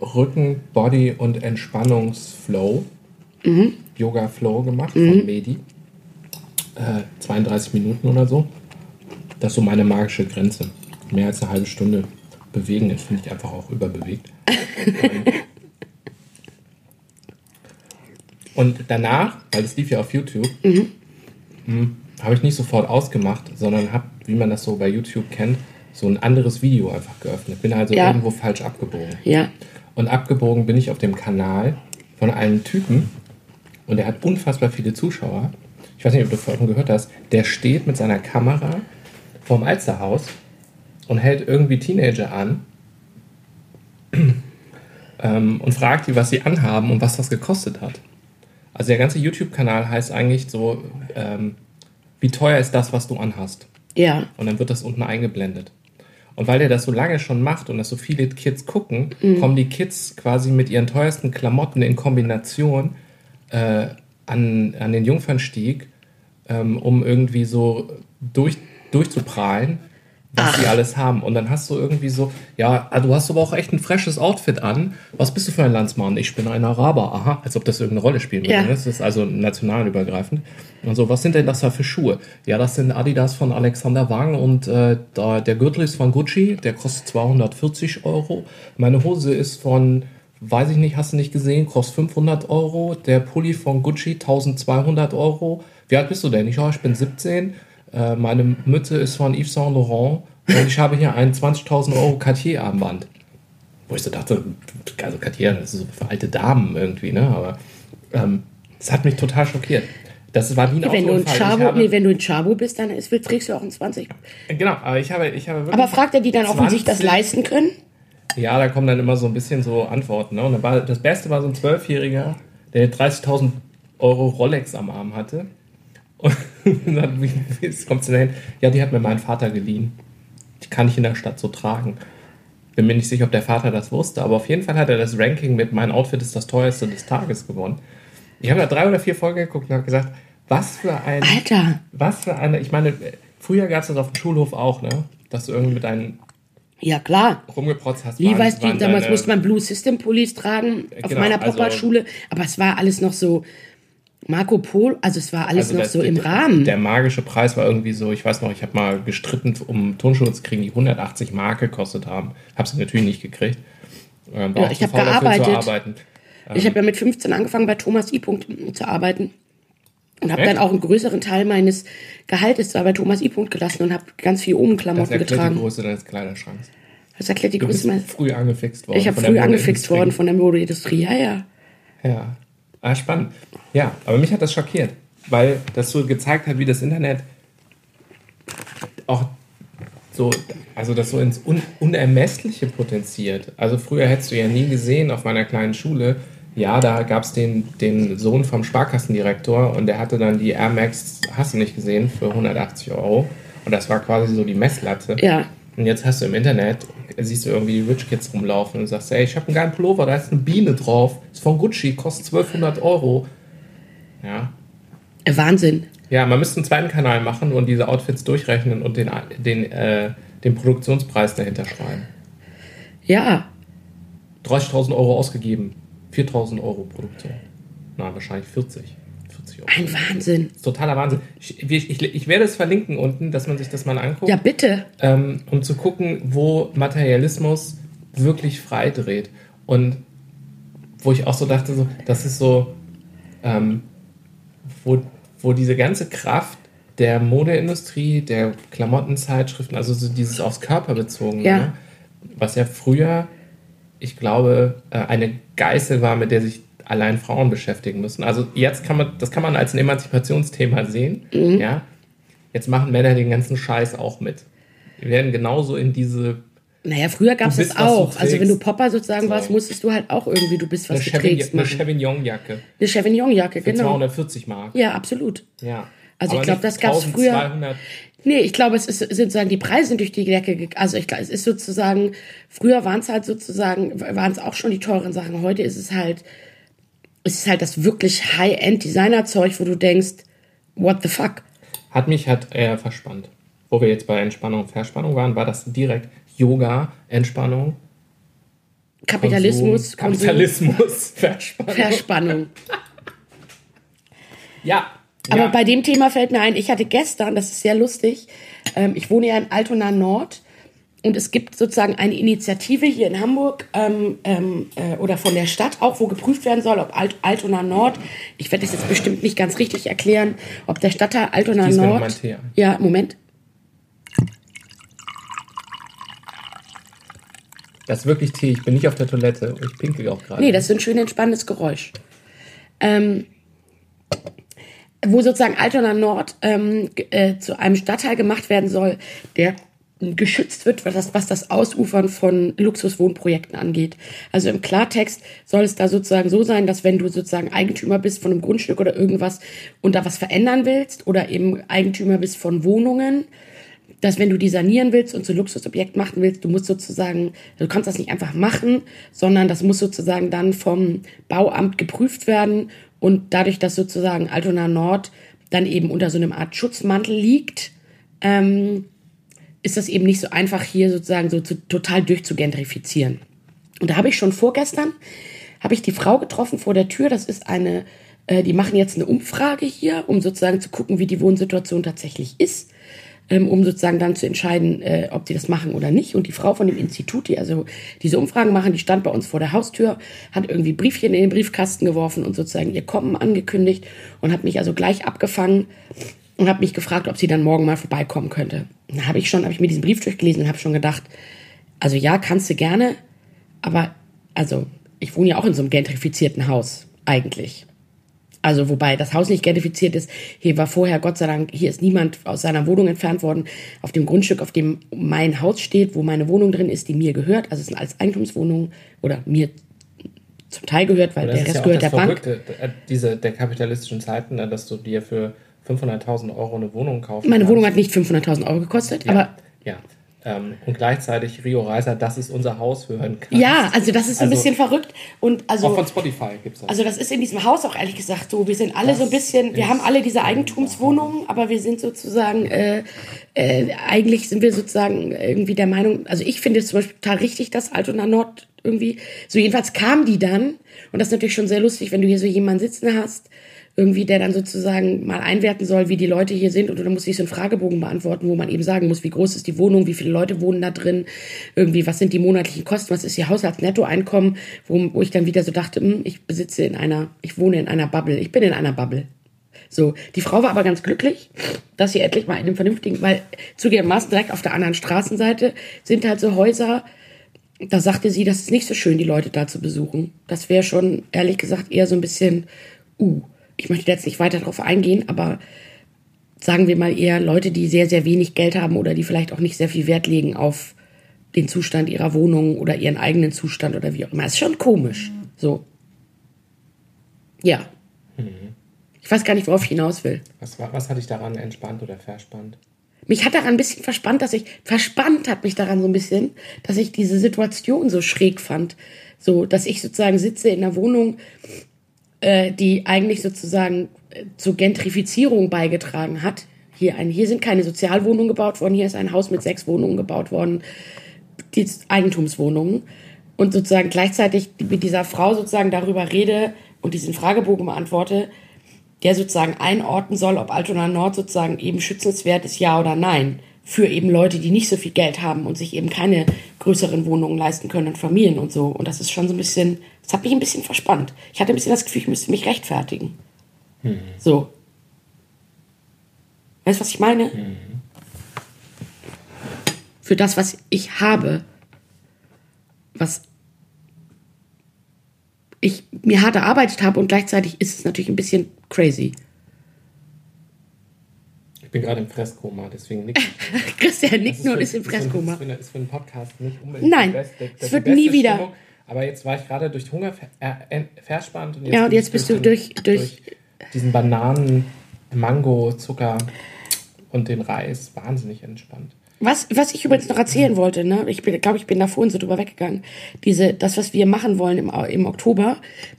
Rücken, Body und Entspannungsflow. Yoga Flow gemacht von Medi. Äh, 32 Minuten oder so. Das ist so meine magische Grenze. Mehr als eine halbe Stunde bewegen, das finde ich einfach auch überbewegt. Und danach, weil es lief ja auf YouTube, hm, habe ich nicht sofort ausgemacht, sondern habe, wie man das so bei YouTube kennt, so ein anderes Video einfach geöffnet. Bin also Ja. irgendwo falsch abgebogen. Ja. Und abgebogen bin ich auf dem Kanal von einem Typen und der hat unfassbar viele Zuschauer. Ich weiß nicht, ob du vorhin gehört hast. Der steht mit seiner Kamera vorm Alsterhaus und hält irgendwie Teenager an ähm, und fragt die, was sie anhaben und was das gekostet hat. Also der ganze YouTube-Kanal heißt eigentlich so, ähm, wie teuer ist das, was du anhast? Ja. Und dann wird das unten eingeblendet. Und weil der das so lange schon macht und das so viele Kids gucken, kommen die Kids quasi mit ihren teuersten Klamotten in Kombination äh, an, an den Jungfernstieg, ähm, um irgendwie so durch, durchzuprahlen, was sie alles haben. Und dann hast du irgendwie so, ja, ah, du hast aber auch echt ein freshes Outfit an. Was bist du für ein Landsmann? Ich bin ein Araber. Aha, als ob das irgendeine Rolle spielen würde. Ja. ne? Das ist also nationalübergreifend. Und so, was sind denn das da für Schuhe? Ja, das sind Adidas von Alexander Wang und äh, da, der Gürtel ist von Gucci, der kostet 240 Euro. Meine Hose ist von, weiß ich nicht, hast du nicht gesehen, kostet 500 Euro. Der Pulli von Gucci 1200 Euro. Wie alt bist du denn? Ich, ja, ich bin 17. Äh, meine Mütze ist von Yves Saint Laurent und ich habe hier ein 20.000 Euro Cartier-Armband. Wo ich so dachte, also Cartier, das ist so für alte Damen irgendwie, ne? Aber ähm, das hat mich total schockiert. Das war wie ein Wenn du, in Autounfall. Ich Chabo, habe- nee, wenn du in Chabo bist, dann ist, trägst du auch ein 20. Genau, aber ich habe, ich habe wirklich. Aber fragt er die dann auch, wie sich das 20 leisten können? Ja, da kommen dann immer so ein bisschen so Antworten. Ne? Und war, das Beste war so ein Zwölfjähriger, der 30.000 Euro Rolex am Arm hatte. Und dann, wie, wie kommst du dahin? Ja, die hat mir mein Vater geliehen. Die kann ich in der Stadt so tragen. Bin mir nicht sicher, ob der Vater das wusste, aber auf jeden Fall hat er das Ranking mit Mein Outfit ist das teuerste des Tages gewonnen. Ich habe da drei oder vier Folgen geguckt und habe gesagt, was für ein. Alter. Was für eine. Ich meine, früher gab es das auf dem Schulhof auch, ne? Dass du irgendwie mit deinen Ja, klar. rumgeprotzt hast. Wie weißt du, damals musste man Blue System Pullis tragen auf Genau, meiner also- Popperschule, aber es war alles noch so Marco Polo, also es war alles Also noch das- so im der- Rahmen. Der magische Preis war irgendwie so, ich weiß noch, ich habe mal gestritten, um Turnschuhe zu kriegen, die 180 Mark gekostet haben. Habe sie natürlich nicht gekriegt. Ähm, Ja, ich zu hab faul dafür gearbeitet. Zu arbeiten. Ich habe ja mit 15 angefangen, bei Thomas I. Punkt zu arbeiten. Und habe dann auch einen größeren Teil meines Gehaltes da bei Thomas I. Punkt gelassen und habe ganz viel Das Obenklamotten erklärt die getragen. Größe deines Kleiderschranks. Das erklärt die Größe meines. früh angefixt worden. Ich habe früh angefixt worden von der Modeindustrie. Ja, ja. Ja. Ah, spannend. Ja, aber mich hat das schockiert, weil das so gezeigt hat, wie das Internet auch so, also das so ins Un Unermessliche potenziert. Also früher hättest du ja nie gesehen auf meiner kleinen Schule, ja, da gab es den, den Sohn vom Sparkassendirektor und der hatte dann die Air Max, hast du nicht gesehen, für 180 Euro. Und das war quasi so die Messlatte. Ja. Und jetzt hast du im Internet, siehst du irgendwie die Rich Kids rumlaufen und sagst, ey, ich habe einen geilen Pullover, da ist eine Biene drauf, ist von Gucci, kostet 1200 Euro. Ja. Wahnsinn. Ja, man müsste einen zweiten Kanal machen und diese Outfits durchrechnen und den, den, äh, den Produktionspreis dahinter schreiben. Ja. 30.000 Euro ausgegeben, 4.000 Euro Produktion. Na, wahrscheinlich 40. 40 Euro. Ein Wahnsinn. Totaler Wahnsinn. Ich, ich, ich, werde es verlinken unten, dass man sich das mal anguckt. Ja, bitte. ähm, um zu gucken, wo Materialismus wirklich frei dreht. Und wo ich auch so dachte, so, das ist so, ähm, wo, wo diese ganze Kraft der Modeindustrie, der Klamottenzeitschriften, also so dieses aufs Körper bezogen, Ja. ne? was ja früher, ich glaube, äh, eine Geißel war, mit der sich allein Frauen beschäftigen müssen. Also jetzt kann man, das kann man als ein Emanzipationsthema sehen, ja. Jetzt machen Männer den ganzen Scheiß auch mit. Wir werden genauso in diese Naja, früher gab es das auch. Also wenn du. Popper sozusagen So. warst, musstest du halt auch irgendwie, du bist, was Eine, du trägst, eine. Chevignon-Jacke Eine Chevignon-Jacke, genau. 240 Mark. Ja, absolut. Ja. Also ich Aber glaub, nicht das gab's früher. 1200. Nee, ich glaube, es ist sind sozusagen die Preise sind durch die Decke gegangen. Also ich glaube, es ist sozusagen, früher waren es halt sozusagen, waren es auch schon die teuren Sachen. Heute ist es halt, es ist halt das wirklich High-End-Designer-Zeug, wo du denkst, what the fuck? Hat mich hat eher verspannt. Wo wir jetzt bei Entspannung und Verspannung waren, war das direkt Yoga, Entspannung, Kapitalismus, Konsum, Kapitalismus, Verspannung. Verspannung. ja. Aber ja. bei dem Thema fällt mir ein, ich hatte gestern, das ist sehr lustig, ähm, ich wohne ja in Altona Nord und es gibt sozusagen eine Initiative hier in Hamburg ähm, ähm, äh, oder von der Stadt auch, wo geprüft werden soll, ob Alt Altona Nord, ich werde das jetzt bestimmt nicht ganz richtig erklären, ob der Stadtteil Altona Nord. Ja, Moment. Das ist wirklich Tee. Ich bin nicht auf der Toilette. Ich pinkel auch gerade. Nee, das ist ein schön entspannendes Geräusch. Ähm, wo sozusagen Altona Nord ähm, äh, zu einem Stadtteil gemacht werden soll, der geschützt wird, was das, was das Ausufern von Luxuswohnprojekten angeht. Also im Klartext soll es da sozusagen so sein, dass wenn du sozusagen Eigentümer bist von einem Grundstück oder irgendwas und da was verändern willst oder eben Eigentümer bist von Wohnungen, dass wenn du die sanieren willst und zu Luxusobjekt machen willst, du musst sozusagen, du kannst das nicht einfach machen, sondern das muss sozusagen dann vom Bauamt geprüft werden und dadurch, dass sozusagen Altona Nord dann eben unter so einem Art Schutzmantel liegt, ähm, ist das eben nicht so einfach hier sozusagen so zu, total durchzugentrifizieren. Und da habe ich schon vorgestern, habe ich die Frau getroffen vor der Tür, das ist eine, äh, die machen jetzt eine Umfrage hier, um sozusagen zu gucken, wie die Wohnsituation tatsächlich ist ähm, um sozusagen dann zu entscheiden, äh, ob die das machen oder nicht. Und die Frau von dem Institut, die also diese Umfragen machen, die stand bei uns vor der Haustür, hat irgendwie Briefchen in den Briefkasten geworfen und sozusagen ihr Kommen angekündigt und hat mich also gleich abgefangen und hat mich gefragt, ob sie dann morgen mal vorbeikommen könnte. Da habe ich schon, habe ich mir diesen Brief durchgelesen und habe schon gedacht, also ja, kannst du gerne, aber also ich wohne ja auch in so einem gentrifizierten Haus eigentlich. Also wobei das Haus nicht gentrifiziert ist. Hier war vorher, Gott sei Dank, hier ist niemand aus seiner Wohnung entfernt worden. Auf dem Grundstück, auf dem mein Haus steht, wo meine Wohnung drin ist, die mir gehört. Also es sind alles Eigentumswohnungen oder mir zum Teil gehört, weil das der Rest ja gehört das der. Verrückte, äh, diese, der kapitalistischen Zeiten, äh, dass du dir für 500.000 Euro eine Wohnung kaufen Meine. Wohnung hat nicht 500.000 Euro gekostet, ja, aber ja. Ähm, und gleichzeitig Rio Reiser, das ist unser Haus hören kann. ja, also das ist ein Also- bisschen verrück. Und also Auch von Spotify gibt es das. Also das ist in diesem Haus auch ehrlich gesagt so. Wir sind alle Das so ein bisschen, wir haben alle diese Eigentumswohnungen, aber wir sind sozusagen, äh, äh, eigentlich sind wir sozusagen irgendwie der Meinung, also ich finde es zum Beispiel total richtig, dass Altona Nord irgendwie, so jedenfalls kam die dann, und das ist natürlich schon sehr lustig, wenn du hier so jemanden sitzen hast, irgendwie, der dann sozusagen mal einwerten soll, wie die Leute hier sind und dann muss ich so einen Fragebogen beantworten, wo man eben sagen muss, wie groß ist die Wohnung, wie viele Leute wohnen da drin, irgendwie, was sind die monatlichen Kosten, was ist ihr Haushaltsnettoeinkommen, wo, wo ich dann wieder so dachte, hm, ich besitze in einer, ich wohne in einer Bubble, ich bin in einer Bubble. So, die Frau war aber ganz glücklich, dass sie endlich mal in einem vernünftigen, weil zugegebenermaßen direkt auf der anderen Straßenseite sind halt so Häuser, da sagte sie, das ist nicht so schön, die Leute da zu besuchen. Das wäre schon, ehrlich gesagt, eher so ein bisschen, uh, ich möchte jetzt nicht weiter darauf eingehen, aber sagen wir mal eher Leute, die sehr, sehr wenig Geld haben oder die vielleicht auch nicht sehr viel Wert legen auf den Zustand ihrer Wohnung oder ihren eigenen Zustand oder wie auch immer. Ist schon komisch. So. Ja. Ich weiß gar nicht, worauf ich hinaus will. Was, war, was hat dich daran entspannt oder verspannt? Mich hat daran ein bisschen verspannt, dass ich, verspannt hat mich daran so ein bisschen, dass ich diese Situation so schräg fand. So, dass ich sozusagen sitze in einer Wohnung, äh, die eigentlich sozusagen äh, zur Gentrifizierung beigetragen hat. Hier, ein, hier sind keine Sozialwohnungen gebaut worden, hier ist ein Haus mit sechs Wohnungen gebaut worden, die Eigentumswohnungen. Und sozusagen gleichzeitig mit dieser Frau sozusagen darüber rede und diesen Fragebogen beantworte, der sozusagen einordnen soll, ob Altona Nord sozusagen eben schützenswert ist, ja oder nein. Für eben Leute, die nicht so viel Geld haben und sich eben keine größeren Wohnungen leisten können und Familien und so. Und das ist schon so ein bisschen, das hat mich ein bisschen verspannt. Ich hatte ein bisschen das Gefühl, ich müsste mich rechtfertigen. So. Weißt du, was ich meine? Für das, was ich habe, was ich mir hart erarbeitet habe und gleichzeitig ist es natürlich ein bisschen crazy. Ich bin gerade im Fresskoma, deswegen nick ich. Christian nickt Das nur und ist im Fresskoma. Ist für, eine- ist für einen Podcast nicht unbedingt Nein, es wird nie wieder. Stimmung. Aber jetzt war ich gerade durch Hunger ver äh, verspannt. Und Ja, und jetzt bist du den- durch- durch- diesen Bananen, Mango, Zucker und den Reis wahnsinnig entspannt. Was, was ich übrigens noch erzählen wollte, ne? ich glaube, ich bin da vorhin so drüber weggegangen. Diese, das, was wir machen wollen im, im Oktober,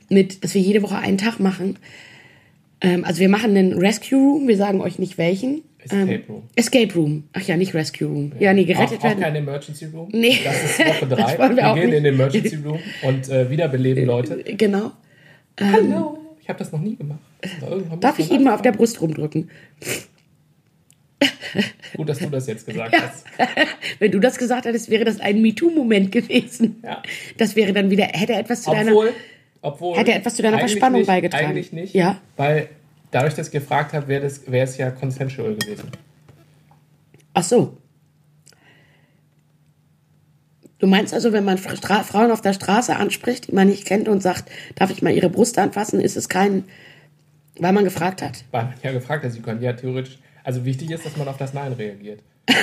mit, dass wir jede Woche einen Tag machen. Ähm, also wir machen einen Rescue Room, wir sagen euch nicht welchen. Escape ähm, Room. Escape Room. Ach ja, nicht Rescue Room. Ja, nee, gerettet auch, auch werden. kein Emergency Room. Nee. Das ist Woche drei. Das wollen wir wir auch gehen nicht. in den Emergency Room und äh, wiederbeleben Leute. Genau. Hallo. Ich habe das noch nie gemacht. Irgendwann Darf ich ihn mal auf der. Brust rumdrücken? Gut, dass du das jetzt gesagt Ja. hast. Wenn du das gesagt hättest, wäre das ein MeToo-Moment gewesen. Ja. Das wäre dann wieder, hätte er etwas zu deiner. Obwohl, obwohl. Hat er etwas zu deiner Verspannung nicht, beigetragen? Eigentlich nicht. Ja. Weil dadurch, dass ich gefragt habe, wäre es ja consensual gewesen. Ach so. Du meinst also, wenn man Stra Frauen auf der Straße anspricht, die man nicht kennt und sagt, darf ich mal ihre Brust anfassen, ist es kein, weil man gefragt hat. Weil man ja gefragt hat, sie können ja theoretisch. Also wichtig ist, dass man auf das Nein reagiert.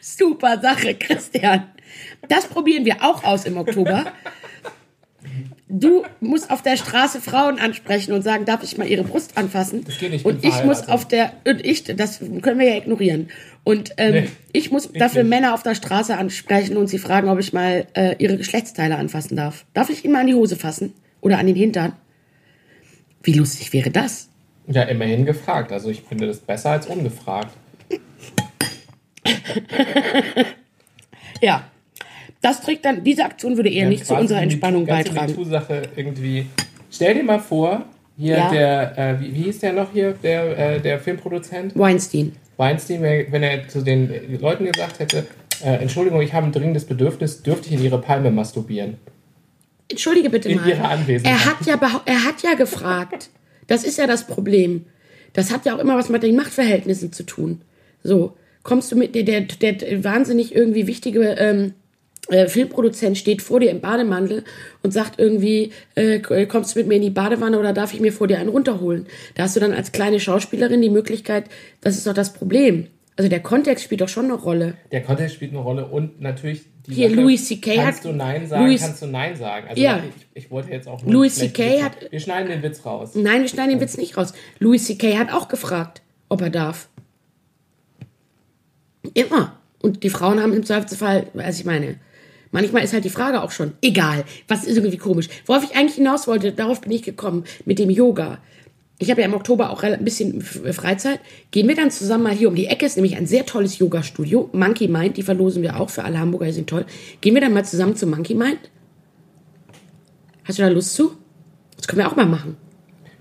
Super Sache, Christian. Das probieren wir auch aus im Oktober. Du musst auf der Straße Frauen ansprechen und sagen, darf ich mal ihre Brust anfassen? Das geht nicht, ich Und ich muss auf der, und ich, das können wir ja ignorieren. Und ähm, Nee, ich muss dafür nicht. Männer auf der Straße ansprechen und sie fragen, ob ich mal äh, ihre Geschlechtsteile anfassen darf. Darf ich ihnen mal an die Hose fassen? Oder an den Hintern? Wie lustig wäre das? Ja, immerhin gefragt. Also ich finde das besser als ungefragt. Ja. Das trägt dann, diese Aktion würde eher Ja, nicht zu unserer die Entspannung ganze beitragen. MeToo-Sache irgendwie. Stell dir mal vor, hier Ja. der, äh, wie, wie hieß der noch hier, der, äh, der Filmproduzent? Weinstein. Weinstein, wenn er zu den Leuten gesagt hätte, äh, Entschuldigung, ich habe ein dringendes Bedürfnis, dürfte ich in ihre Palme masturbieren? Entschuldige bitte In mal. ihrer Anwesenheit. Er hat ja er hat ja gefragt. Das ist ja das Problem. Das hat ja auch immer was mit den Machtverhältnissen zu tun. So, kommst du mit der der, der wahnsinnig irgendwie wichtige ähm, äh, Filmproduzent steht vor dir im Bademantel und sagt irgendwie, äh, kommst du mit mir in die Badewanne oder darf ich mir vor dir einen runterholen? Da hast du dann als kleine Schauspielerin die Möglichkeit, das ist doch das Problem. Also der Kontext spielt doch schon eine Rolle. Der Kontext spielt eine Rolle und natürlich die Hier, Sache, Louis C.K. Kannst hat- du Nein sagen, Louis- kannst du Nein sagen. Also Ja. ich, ich wollte jetzt auch nur Louis C.K. Hat- Wir schneiden den Witz raus. Nein, wir schneiden den Witz nicht raus. Louis C.K. hat auch gefragt, ob er darf. Immer. Und die Frauen haben im Zweifelsfall, also ich meine, manchmal ist halt die Frage auch schon, egal, was ist irgendwie komisch. Worauf ich eigentlich hinaus wollte, darauf bin ich gekommen, mit dem Yoga. Ich habe ja im Oktober auch ein bisschen Freizeit. Gehen wir dann zusammen mal hier um die Ecke, ist nämlich ein sehr tolles Yoga-Studio. Monkey Mind, die verlosen wir auch für alle Hamburger, die sind toll. Gehen wir dann mal zusammen zu Monkey Mind? Hast du da Lust zu? Das können wir auch mal machen.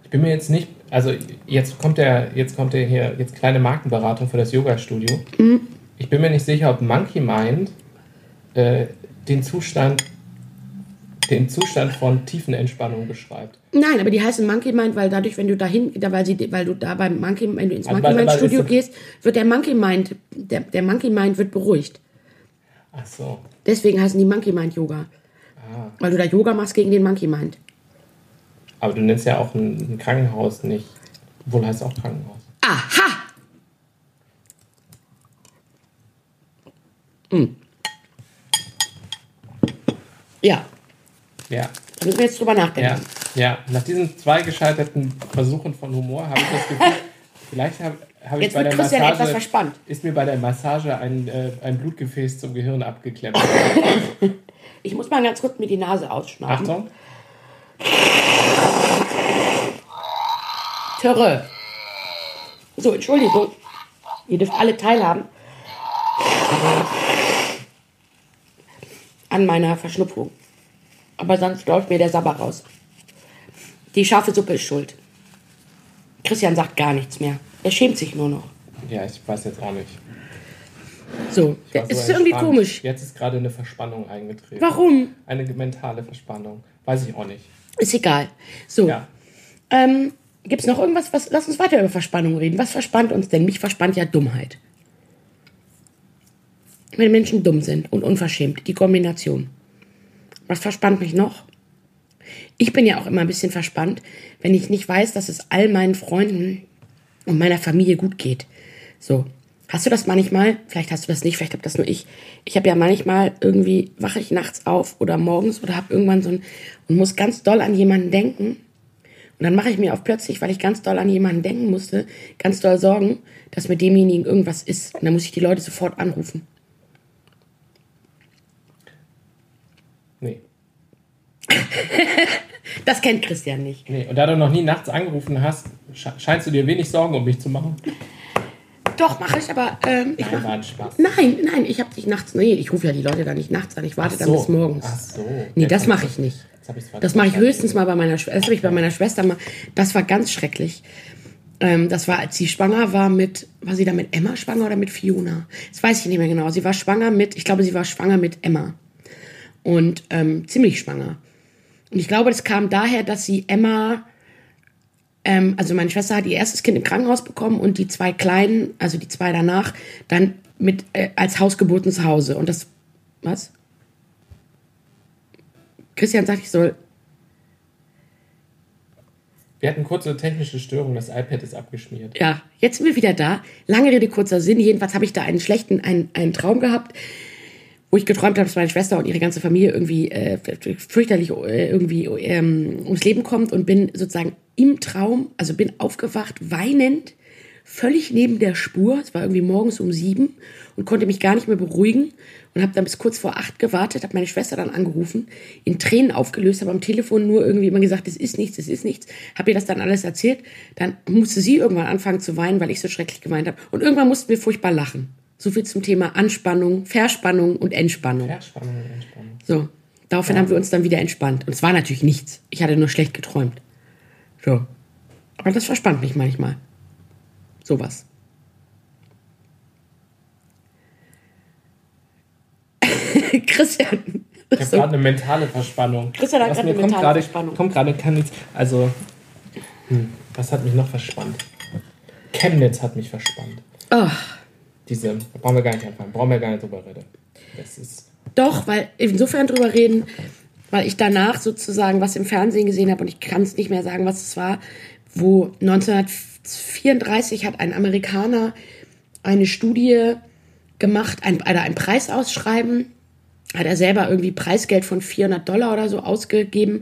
Ich bin mir jetzt nicht, also jetzt kommt der, jetzt kommt der hier, jetzt kleine Markenberatung für das Yoga-Studio. Mhm. Ich bin mir nicht sicher, ob Monkey Mind äh, den Zustand, den Zustand von tiefen Entspannung beschreibt. Nein, aber die heißen Monkey Mind, weil dadurch, wenn du dahin, da, weil, sie, weil du da beim Monkey, wenn du ins Also Monkey weil- Mind weil Studio gehst, wird der Monkey Mind, der, der Monkey Mind wird beruhigt. Ach so. Deswegen heißen die Monkey Mind Yoga. Ah. Weil du da Yoga machst gegen den Monkey Mind. Aber du nennst ja auch ein, ein Krankenhaus nicht. Obwohl heißt auch Krankenhaus. Aha! Hm. Ja, Ja. da müssen wir jetzt drüber nachdenken. Ja, ja. Nach diesen zwei gescheiterten Versuchen von Humor habe ich das Gefühl, vielleicht habe hab ich bei der Christian Massage, etwas verspannt. ist mir bei der Massage ein, äh, ein Blutgefäß zum Gehirn abgeklemmt. Ich muss mal ganz kurz mir die Nase ausschneiden. Achtung. Töre. So, Entschuldigung. Ihr dürft alle teilhaben. An meiner Verschnupfung. Aber sonst läuft mir der Sabber raus. Die scharfe Suppe ist schuld. Christian sagt gar nichts mehr. Er schämt sich nur noch. Ja, ich weiß jetzt auch nicht. So, der war so ist irgendwie komisch. Jetzt ist gerade eine Verspannung eingetreten. Warum? Eine mentale Verspannung. Weiß ich auch nicht. Ist egal. So, Ja. ähm, gibt's noch irgendwas? Was, lass uns weiter über Verspannung reden. Was verspannt uns denn? Mich verspannt ja Dummheit. Wenn Menschen dumm sind und unverschämt, die Kombination. Was verspannt mich noch? Ich bin ja auch immer ein bisschen verspannt, wenn ich nicht weiß, dass es all meinen Freunden und meiner Familie gut geht. So. Hast du das manchmal? Vielleicht hast du das nicht, vielleicht habe das nur ich. Ich habe ja manchmal irgendwie, wache ich nachts auf oder morgens oder habe irgendwann so ein und muss ganz doll an jemanden denken. Und dann mache ich mir auf plötzlich, weil ich ganz doll an jemanden denken musste, ganz doll Sorgen, dass mit demjenigen irgendwas ist. Und dann muss ich die Leute sofort anrufen. Nee. Das kennt Christian nicht. Nee. Und da du noch nie nachts angerufen hast, sche- scheinst du dir wenig Sorgen um mich zu machen. Doch, mache ich, aber ähm, ich Nein, mach, Spaß. Nein, nein, ich habe dich nachts. Nee, ich rufe ja die Leute da nicht nachts an. Ich warte dann bis morgens. Ach so. Nee, das mache ich nicht. Das mache ich höchstens mal bei meiner Schwester. Das habe ich bei meiner Schwester mal. Das war ganz schrecklich. Ähm, das war, als sie schwanger war mit, war sie da mit Emma schwanger oder mit Fiona? Das weiß ich nicht mehr genau. Sie war schwanger mit, ich glaube, sie war schwanger mit Emma. Und ähm, ziemlich schwanger. Und ich glaube, das kam daher, dass sie Emma, ähm, also meine Schwester hat ihr erstes Kind im Krankenhaus bekommen und die zwei Kleinen, also die zwei danach, dann mit äh, als Hausgeburten zu Hause. Und das, was? Christian sagt, ich soll Wir hatten kurze technische Störung, das iPad ist abgeschmiert. Ja, jetzt sind wir wieder da. Lange Rede, kurzer Sinn. Jedenfalls habe ich da einen schlechten, einen, einen Traum gehabt, wo ich geträumt habe, dass meine Schwester und ihre ganze Familie irgendwie äh, fürchterlich äh, irgendwie ähm, ums Leben kommt und bin sozusagen im Traum, also bin aufgewacht, weinend, völlig neben der Spur. Es war irgendwie morgens um sieben und konnte mich gar nicht mehr beruhigen und habe dann bis kurz vor acht gewartet, habe meine Schwester dann angerufen, in Tränen aufgelöst, habe am Telefon nur irgendwie immer gesagt, es ist nichts, es ist nichts, habe ihr das dann alles erzählt. Dann musste sie irgendwann anfangen zu weinen, weil ich so schrecklich geweint habe. Und irgendwann mussten wir furchtbar lachen. So viel zum Thema Anspannung, Verspannung und Entspannung. Verspannung und Entspannung. So, daraufhin haben wir uns dann wieder entspannt. Und es war natürlich nichts. Ich hatte nur schlecht geträumt. So. Aber das verspannt mich manchmal. Sowas. Christian. Ich habe gerade eine mentale Verspannung. Christian hat gerade eine mentale Verspannung. Kommt gerade Chemnitz. Also, hm, was hat mich noch verspannt? Chemnitz hat mich verspannt. Oh, Diese, da brauchen wir gar nicht anfangen, brauchen wir gar nicht drüber reden. Das ist, doch, weil insofern drüber reden, weil ich danach sozusagen was im Fernsehen gesehen habe und ich kann es nicht mehr sagen, was es war, wo 1934 hat ein Amerikaner eine Studie gemacht, ein, oder ein Preisausschreiben, hat er selber irgendwie Preisgeld von 400 Dollar oder so ausgegeben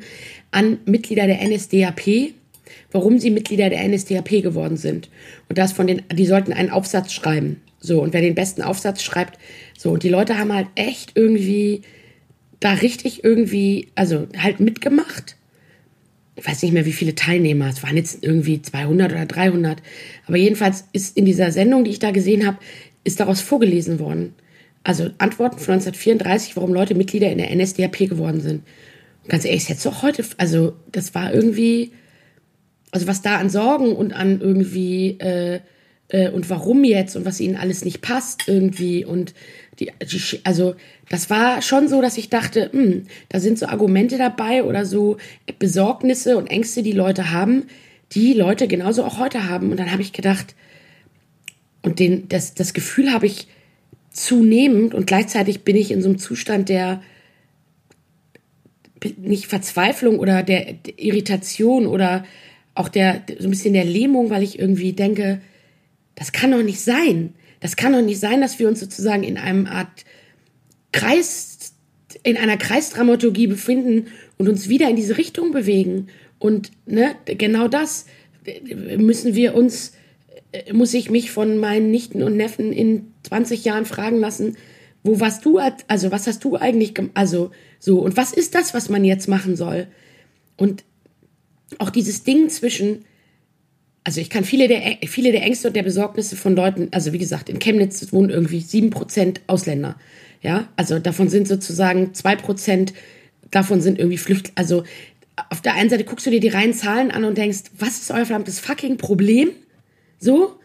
an Mitglieder der NSDAP, warum sie Mitglieder der NSDAP geworden sind. Und das von den, die sollten einen Aufsatz schreiben. So, und wer den besten Aufsatz schreibt, so, und die Leute haben halt echt irgendwie da richtig irgendwie, also halt mitgemacht. Ich weiß nicht mehr, wie viele Teilnehmer. Es waren jetzt irgendwie 200 oder 300. Aber jedenfalls ist in dieser Sendung, die ich da gesehen habe, ist daraus vorgelesen worden. Also Antworten von 1934, warum Leute Mitglieder in der NSDAP geworden sind. Und ganz ehrlich, ist jetzt doch heute, also das war irgendwie, also was da an Sorgen und an irgendwie äh, äh, und warum jetzt und was ihnen alles nicht passt irgendwie und die, die also das war schon so, dass ich dachte, hm, da sind so Argumente dabei oder so Besorgnisse und Ängste, die Leute haben, die Leute genauso auch heute haben. Und dann habe ich gedacht, und den, das, das Gefühl habe ich zunehmend und gleichzeitig bin ich in so einem Zustand der nicht Verzweiflung oder der, der Irritation oder auch der so ein bisschen der Lähmung, weil ich irgendwie denke, das kann doch nicht sein. Das kann doch nicht sein, dass wir uns sozusagen in einem Art Kreis, in einer Kreisdramaturgie befinden und uns wieder in diese Richtung bewegen. Und ne, genau das müssen wir uns, äh, muss ich mich von meinen Nichten und Neffen in 20 Jahren fragen lassen, wo warst du, als- also was hast du eigentlich, also so, und was ist das, was man jetzt machen soll? Und auch dieses Ding zwischen, also ich kann viele der, viele der Ängste und der Besorgnisse von Leuten, also wie gesagt, in Chemnitz wohnen irgendwie 7% Ausländer. Ja, also davon sind sozusagen 2% davon sind irgendwie Flüchtlinge. Also auf der einen Seite guckst du dir die reinen Zahlen an und denkst, was ist euer verdammtes fucking Problem? So.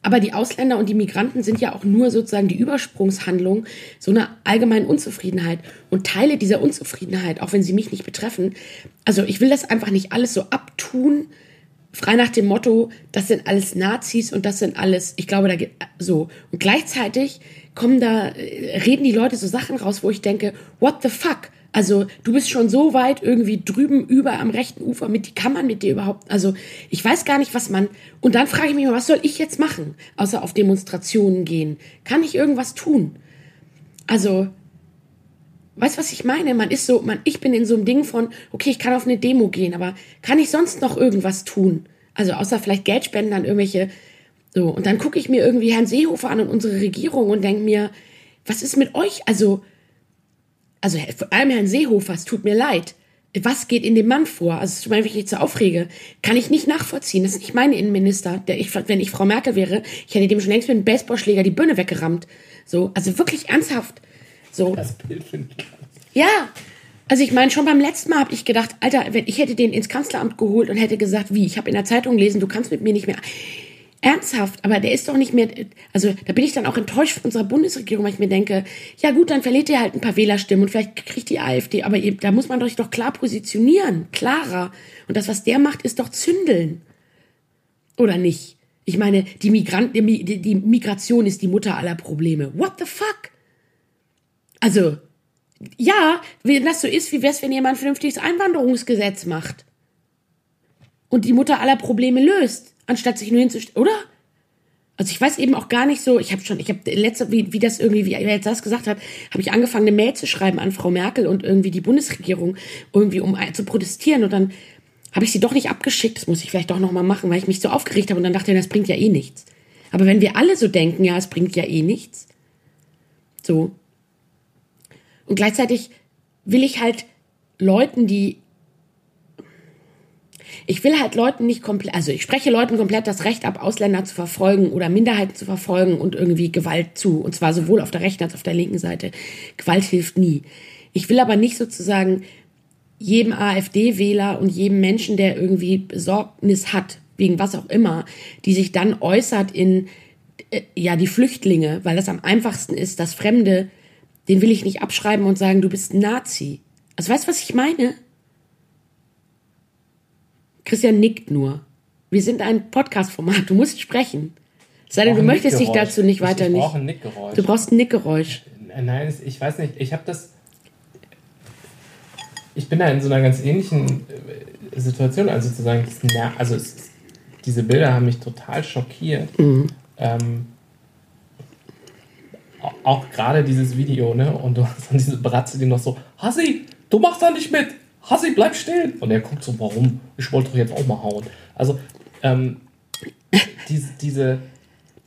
Aber die Ausländer und die Migranten sind ja auch nur sozusagen die Übersprungshandlung so einer allgemeinen Unzufriedenheit. Und Teile dieser Unzufriedenheit, auch wenn sie mich nicht betreffen, also ich will das einfach nicht alles so abtun, frei nach dem Motto, das sind alles Nazis und das sind alles, ich glaube, da geht so. Und gleichzeitig kommen da, äh, reden die Leute so Sachen raus, wo ich denke, what the fuck? Also du bist schon so weit irgendwie drüben über am rechten Ufer, mit die kann man mit dir überhaupt, also ich weiß gar nicht, was man, und dann frage ich mich was soll ich jetzt machen, außer auf Demonstrationen gehen? Kann ich irgendwas tun? Also, weißt was ich meine? Man ist so, man, ich bin in so einem Ding von, okay, ich kann auf eine Demo gehen, aber kann ich sonst noch irgendwas tun? Also außer vielleicht Geld spenden an irgendwelche, so, und dann gucke ich mir irgendwie Herrn Seehofer an und unsere Regierung und denke mir, was ist mit euch? Also, also vor allem Herrn Seehofer, es tut mir leid. Was geht in dem Mann vor? Also es tut mir nicht so aufrege. Kann ich nicht nachvollziehen. Das ist nicht mein Innenminister. Der ich, wenn ich Frau Merkel wäre, ich hätte dem schon längst mit einem Baseballschläger die Birne weggerammt. So, also wirklich ernsthaft. So. Das Bild finde ich. Ja. Also ich meine, schon beim letzten Mal habe ich gedacht, Alter, wenn ich hätte den ins Kanzleramt geholt und hätte gesagt, wie, ich habe in der Zeitung gelesen, du kannst mit mir nicht mehr. Ernsthaft, aber der ist doch nicht mehr, also da bin ich dann auch enttäuscht von unserer Bundesregierung, weil ich mir denke, ja gut, dann verliert ihr halt ein paar Wählerstimmen und vielleicht kriegt die AfD, aber ihr, da muss man euch doch klar positionieren, klarer. Und das, was der macht, ist doch zündeln. Oder nicht? Ich meine, die, Migrant, die, die Migration ist die Mutter aller Probleme. What the fuck? Also, ja, wenn das so ist, wie wär's, wenn jemand ein vernünftiges Einwanderungsgesetz macht? Und die Mutter aller Probleme löst anstatt sich nur hinzustellen, oder? Also ich weiß eben auch gar nicht so, ich habe schon, ich habe letzte, wie, wie das irgendwie, wie er jetzt das gesagt hat, habe ich angefangen, eine Mail zu schreiben an Frau Merkel und irgendwie die Bundesregierung, irgendwie um zu protestieren und dann habe ich sie doch nicht abgeschickt, das muss ich vielleicht doch nochmal machen, weil ich mich so aufgeregt habe und dann dachte ich, das bringt ja eh nichts. Aber wenn wir alle so denken, ja, es bringt ja eh nichts, so. Und gleichzeitig will ich halt Leuten, die ich will halt Leuten nicht komplett, also ich spreche Leuten komplett das Recht ab, Ausländer zu verfolgen oder Minderheiten zu verfolgen und irgendwie Gewalt zu. Und zwar sowohl auf der rechten als auch auf der linken Seite. Gewalt hilft nie. Ich will aber nicht sozusagen jedem AfD-Wähler und jedem Menschen, der irgendwie Besorgnis hat, wegen was auch immer, die sich dann äußert in, äh, ja, die Flüchtlinge, weil das am einfachsten ist, das Fremde, den will ich nicht abschreiben und sagen, du bist ein Nazi. Also weißt du, was ich meine? Christian nickt nur. Wir sind ein Podcast-Format. Du musst sprechen. Sei denn, du möchtest dich dazu nicht weiter ich, ich nicht. ein Nickgeräusch. Du brauchst ein Nickgeräusch. Nein, ich weiß nicht. Ich habe das. Ich bin da in so einer ganz ähnlichen äh, Situation. Also sozusagen, also es, diese Bilder haben mich total schockiert. Mhm. Ähm, auch gerade dieses Video, ne? Und du hast dann diese Bratze, die noch so, Hassi, du machst da nicht mit. Hassi, bleib stehen. Und er guckt so, warum? Ich wollte doch jetzt auch mal hauen. Also, ähm, diese, diese,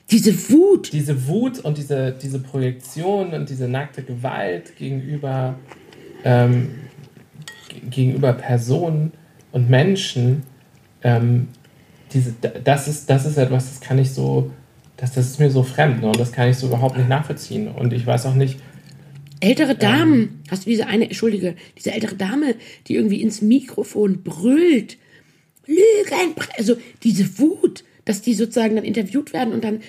diese Wut. Diese Wut und diese, diese Projektion und diese nackte Gewalt gegenüber, ähm, gegenüber Personen und Menschen, ähm, diese, das, ist, das ist etwas, das kann ich so, das, das ist mir so fremd ne? und das kann ich so überhaupt nicht nachvollziehen. Und ich weiß auch nicht, Ältere Damen, ähm, hast du diese eine, entschuldige, diese ältere Dame, die irgendwie ins Mikrofon brüllt, Lügen, also diese Wut, dass die sozusagen dann interviewt werden und dann,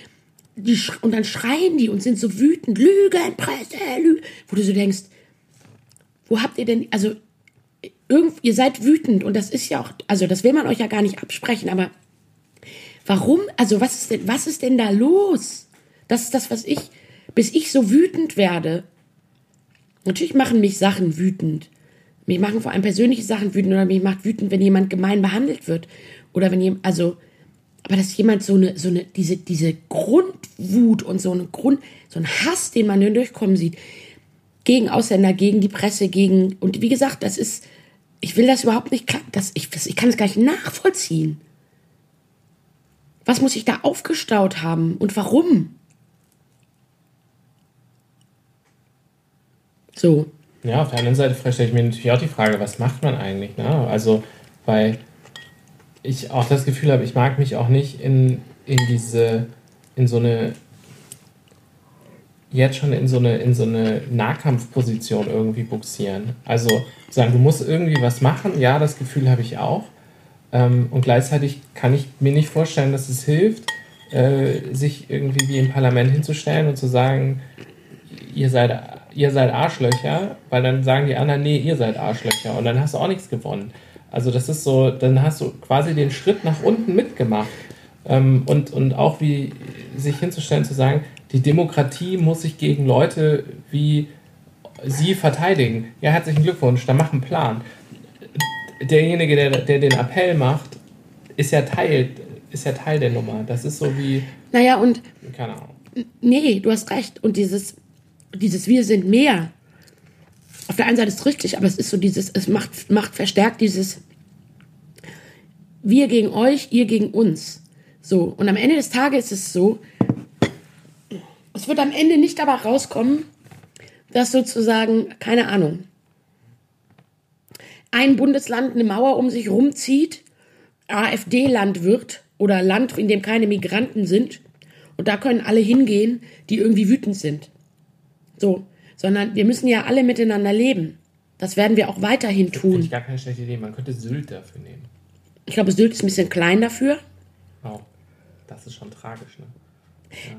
die, und dann schreien die und sind so wütend, Lügenpresse, Lügen, wo du so denkst, wo habt ihr denn, also, irgend, ihr seid wütend und das ist ja auch, also das will man euch ja gar nicht absprechen, aber warum, also was ist denn, was ist denn da los? Das ist das, was ich, bis ich so wütend werde, Natürlich machen mich Sachen wütend. Mich machen vor allem persönliche Sachen wütend oder mich macht wütend, wenn jemand gemein behandelt wird. Oder wenn jemand, also, aber dass jemand so eine, so eine, diese, diese Grundwut und so eine Grund, so ein Hass, den man durchkommen sieht, gegen Ausländer, gegen die Presse, gegen, und wie gesagt, das ist, ich will das überhaupt nicht, das, ich, das, ich kann es gar nicht nachvollziehen. Was muss ich da aufgestaut haben und warum? So. Ja, auf der anderen Seite stelle ich mir natürlich auch die Frage, was macht man eigentlich? Ne? Also, weil ich auch das Gefühl habe, ich mag mich auch nicht in, in diese, in so eine, jetzt schon in so eine, in so eine Nahkampfposition irgendwie buxieren. Also sagen, du musst irgendwie was machen, ja, das Gefühl habe ich auch. Ähm, und gleichzeitig kann ich mir nicht vorstellen, dass es hilft, äh, sich irgendwie wie im Parlament hinzustellen und zu sagen, ihr seid ihr seid Arschlöcher, weil dann sagen die anderen, nee, ihr seid Arschlöcher und dann hast du auch nichts gewonnen. Also das ist so, dann hast du quasi den Schritt nach unten mitgemacht. Ähm, und, und auch wie sich hinzustellen, zu sagen, die Demokratie muss sich gegen Leute wie sie verteidigen. Ja, herzlichen Glückwunsch, dann mach einen Plan. Derjenige, der, der den Appell macht, ist ja Teil, ist ja Teil der Nummer. Das ist so wie, Naja, und keine Ahnung. nee, du hast recht. Und dieses, dieses Wir sind mehr. Auf der einen Seite ist es richtig, aber es ist so dieses, es macht, macht verstärkt dieses Wir gegen euch, ihr gegen uns. So. Und am Ende des Tages ist es so, es wird am Ende nicht dabei rauskommen, dass sozusagen, keine Ahnung, ein Bundesland eine Mauer um sich rumzieht, AfD-Land wird oder Land, in dem keine Migranten sind. Und da können alle hingehen, die irgendwie wütend sind. So. Sondern wir müssen ja alle miteinander leben. Das werden wir auch weiterhin tun. ich gar keine schlechte Idee. Man könnte Sylt dafür nehmen. Ich glaube, Sylt ist ein bisschen klein dafür. Wow. Das ist schon tragisch, ne?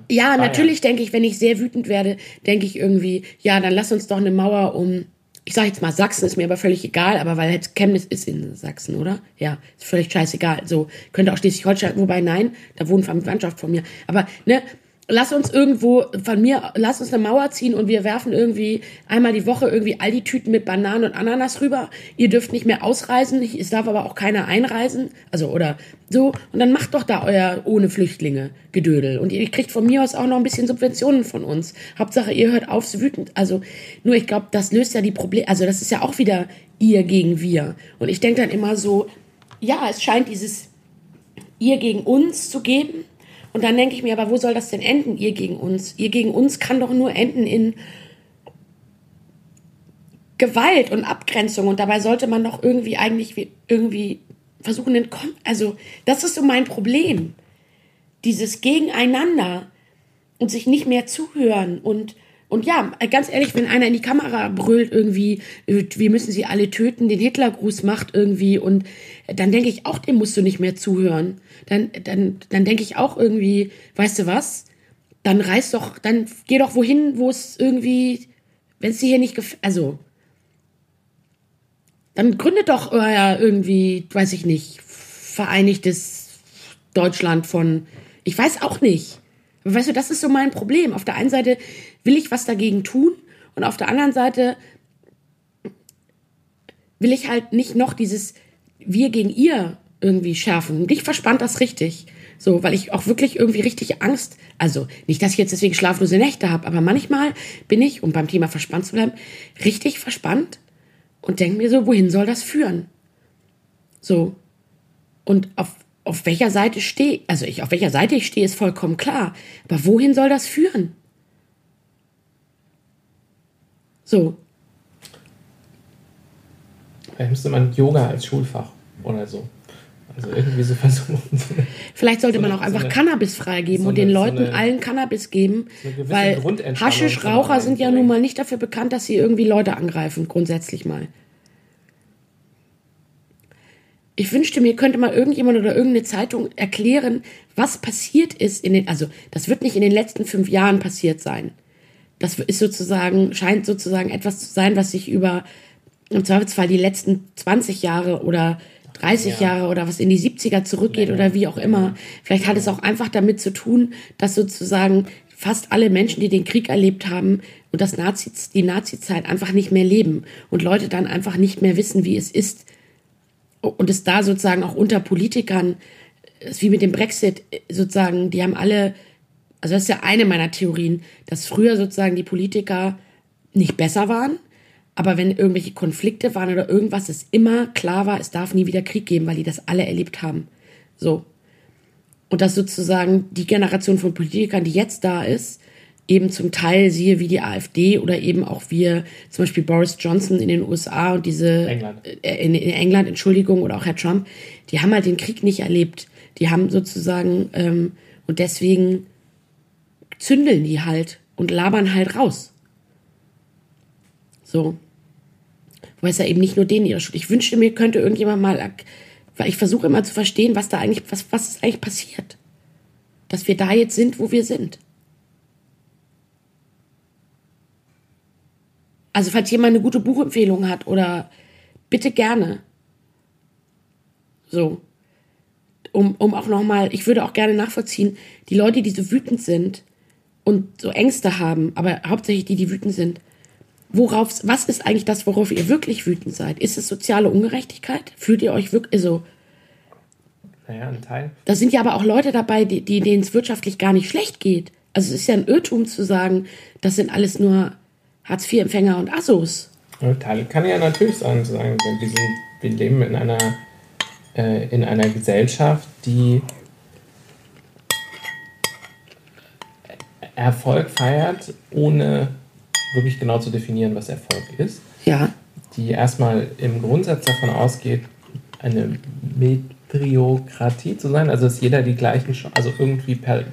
Ja, Bayern. natürlich denke ich, wenn ich sehr wütend werde, denke ich irgendwie, ja, dann lass uns doch eine Mauer um, ich sage jetzt mal Sachsen, ist mir aber völlig egal, aber weil jetzt Chemnitz ist in Sachsen, oder? Ja, ist völlig scheißegal. So, könnte auch Schleswig-Holstein, wobei nein, da wohnt Verwandtschaft von mir. Aber, ne, lass uns irgendwo, von mir, lass uns eine Mauer ziehen und wir werfen irgendwie einmal die Woche irgendwie all die Tüten mit Bananen und Ananas rüber. Ihr dürft nicht mehr ausreisen, es darf aber auch keiner einreisen. Also, oder so. Und dann macht doch da euer ohne Flüchtlinge Gedödel. Und ihr kriegt von mir aus auch noch ein bisschen Subventionen von uns. Hauptsache, ihr hört auf, so wütend. Also, nur ich glaube, das löst ja die Probleme. Also, das ist ja auch wieder ihr gegen wir. Und ich denke dann immer so, ja, es scheint dieses ihr gegen uns zu geben. Und dann denke ich mir, aber wo soll das denn enden, ihr gegen uns? Ihr gegen uns kann doch nur enden in Gewalt und Abgrenzung. Und dabei sollte man doch irgendwie eigentlich wie- irgendwie versuchen, Kon also das ist so mein Problem. Dieses Gegeneinander und sich nicht mehr zuhören und und ja, ganz ehrlich, wenn einer in die Kamera brüllt irgendwie, wir müssen sie alle töten, den Hitlergruß macht irgendwie und dann denke ich auch, dem musst du nicht mehr zuhören. Dann, dann, dann denke ich auch irgendwie, weißt du was? Dann reiß doch, dann geh doch wohin, wo es irgendwie, wenn es dir hier nicht gefällt, also, dann gründet doch euer irgendwie, weiß ich nicht, vereinigtes Deutschland von, ich weiß auch nicht. Weißt du, das ist so mein Problem. Auf der einen Seite will ich was dagegen tun und auf der anderen Seite will ich halt nicht noch dieses wir gegen ihr irgendwie schärfen. Und ich verspannt das richtig. So, weil ich auch wirklich irgendwie richtig Angst, also nicht, dass ich jetzt deswegen schlaflose Nächte habe, aber manchmal bin ich, um beim Thema verspannt zu bleiben, richtig verspannt und denke mir so, wohin soll das führen? So. Und auf, auf welcher Seite stehe, also ich, auf welcher Seite ich stehe, ist vollkommen klar. Aber wohin soll das führen? So. Vielleicht müsste man Yoga als Schulfach oder so. Also irgendwie so versuchen. Vielleicht sollte So man auch einfach so eine- Cannabis freigeben so und den Leuten eine- allen Cannabis geben, weil Haschischraucher sind ja nun mal nicht dafür bekannt, dass sie irgendwie Leute angreifen, grundsätzlich mal. Ich wünschte mir, könnte mal irgendjemand oder irgendeine Zeitung erklären, was passiert ist in den, also das wird nicht in den letzten fünf Jahren passiert sein. Das ist sozusagen, scheint sozusagen etwas zu sein, was sich über im Zweifelsfall die letzten 20 Jahre oder 30 Ja. Jahre oder was in die 70er zurückgeht oder wie auch immer. Vielleicht hat es auch einfach damit zu tun, dass sozusagen fast alle Menschen, die den Krieg erlebt haben und das Nazi, die Nazi-Zeit einfach nicht mehr leben und Leute dann einfach nicht mehr wissen, wie es ist. Und es da sozusagen auch unter Politikern, wie mit dem Brexit, sozusagen, die haben alle, also das ist ja eine meiner Theorien, dass früher sozusagen die Politiker nicht besser waren, aber wenn irgendwelche Konflikte waren oder irgendwas, es immer klar war, es darf nie wieder Krieg geben, weil die das alle erlebt haben. So. Und dass sozusagen die Generation von Politikern, die jetzt da ist, eben zum Teil siehe wie die AfD oder eben auch wir, zum Beispiel Boris Johnson in den USA und diese England. äh, in, in England, Entschuldigung, oder auch Herr Trump, die haben halt den Krieg nicht erlebt. Die haben sozusagen, ähm, und deswegen zündeln die halt und labern halt raus. So. Weil es ja eben nicht nur denen ihre Schuld. Ich wünschte mir, könnte irgendjemand mal, weil ich versuche immer zu verstehen, was da eigentlich, was, was ist eigentlich passiert. Dass wir da jetzt sind, wo wir sind. Also, falls jemand eine gute Buchempfehlung hat oder bitte gerne. So. Um, um auch nochmal, ich würde auch gerne nachvollziehen, die Leute, die so wütend sind und so Ängste haben, aber hauptsächlich die, die wütend sind, worauf, was ist eigentlich das, worauf ihr wirklich wütend seid? Ist es soziale Ungerechtigkeit? Fühlt ihr euch wirklich, also, Naja, ein Teil. da sind ja aber auch Leute dabei, die, die, denen es wirtschaftlich gar nicht schlecht geht. Also es ist ja ein Irrtum zu sagen, das sind alles nur Hartz-IV-Empfänger und Assos. Ja, Teile kann ja natürlich sein, zu sagen, wir, sind, wir leben in einer, äh, in einer Gesellschaft, die Erfolg feiert, ohne wirklich genau zu definieren, was Erfolg ist. Ja, Die erstmal im Grundsatz davon ausgeht, eine Metriokratie zu sein, also dass jeder die gleichen, Ch- also irgendwie per,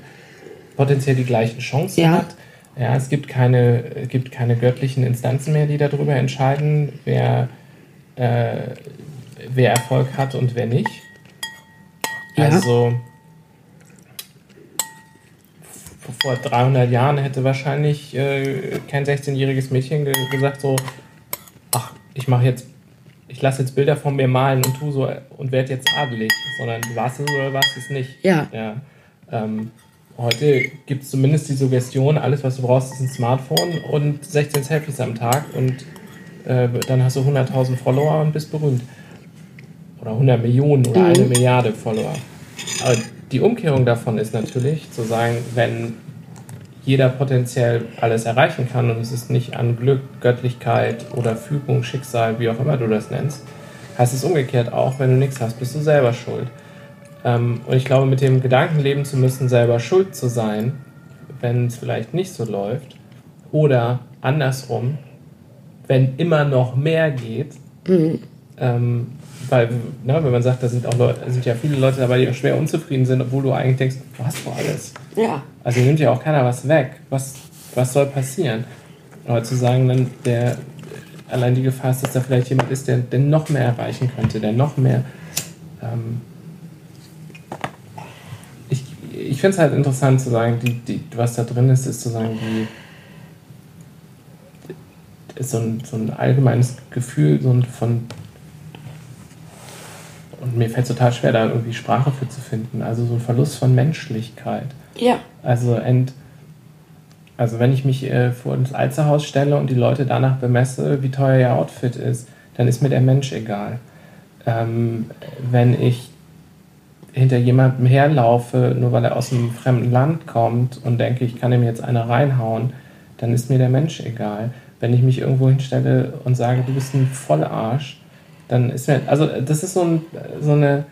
potenziell die gleichen Chancen Ja. hat. Ja, es gibt keine, es gibt keine göttlichen Instanzen mehr, die darüber entscheiden, wer, äh, wer Erfolg hat und wer nicht. Ja. Also vor 300 Jahren hätte wahrscheinlich äh, kein 16-jähriges Mädchen ge gesagt so, ach, ich mache jetzt, ich lasse jetzt Bilder von mir malen und tu so und werde jetzt adelig, sondern du warst es oder warst es nicht. Ja. ja. Ähm, heute gibt es zumindest die Suggestion, alles was du brauchst ist ein Smartphone und 16 Selfies am Tag und äh, dann hast du 100.000 Follower und bist berühmt. Oder 100 Millionen oder eine Milliarde Follower. Aber die Umkehrung davon ist natürlich zu sagen, wenn jeder potenziell alles erreichen kann und es ist nicht an Glück, Göttlichkeit oder Fügung, Schicksal, wie auch immer du das nennst, heißt es umgekehrt auch, wenn du nichts hast, bist du selber schuld. Ähm, und ich glaube, mit dem Gedanken leben zu müssen, selber schuld zu sein, wenn es vielleicht nicht so läuft, oder andersrum, wenn immer noch mehr geht, ähm, weil, ne, wenn man sagt, da sind auch Leute, sind ja viele Leute dabei, die auch schwer unzufrieden sind, obwohl du eigentlich denkst, du hast doch alles. ja. Also nimmt ja auch keiner was weg. Was, was soll passieren? Aber zu sagen, dann der allein die Gefahr ist, dass da vielleicht jemand ist, der, der noch mehr erreichen könnte, der noch mehr. Ähm, ich ich finde es halt interessant zu sagen, die, die, was da drin ist, ist zu sagen, die ist so ein, so ein allgemeines Gefühl so ein von und mir fällt es total schwer, da irgendwie Sprache für zu finden. Also so ein Verlust von Menschlichkeit. Ja, Also, ent, also wenn ich mich äh, vor das Alzerhaus stelle und die Leute danach bemesse, wie teuer ihr Outfit ist, dann ist mir der Mensch egal. Ähm, wenn ich hinter jemandem herlaufe, nur weil er aus einem fremden Land kommt und denke, ich kann ihm jetzt eine reinhauen, dann ist mir der Mensch egal. Wenn ich mich irgendwo hinstelle und sage, du bist ein Vollarsch, dann ist mir, also das ist so, ein, so eine...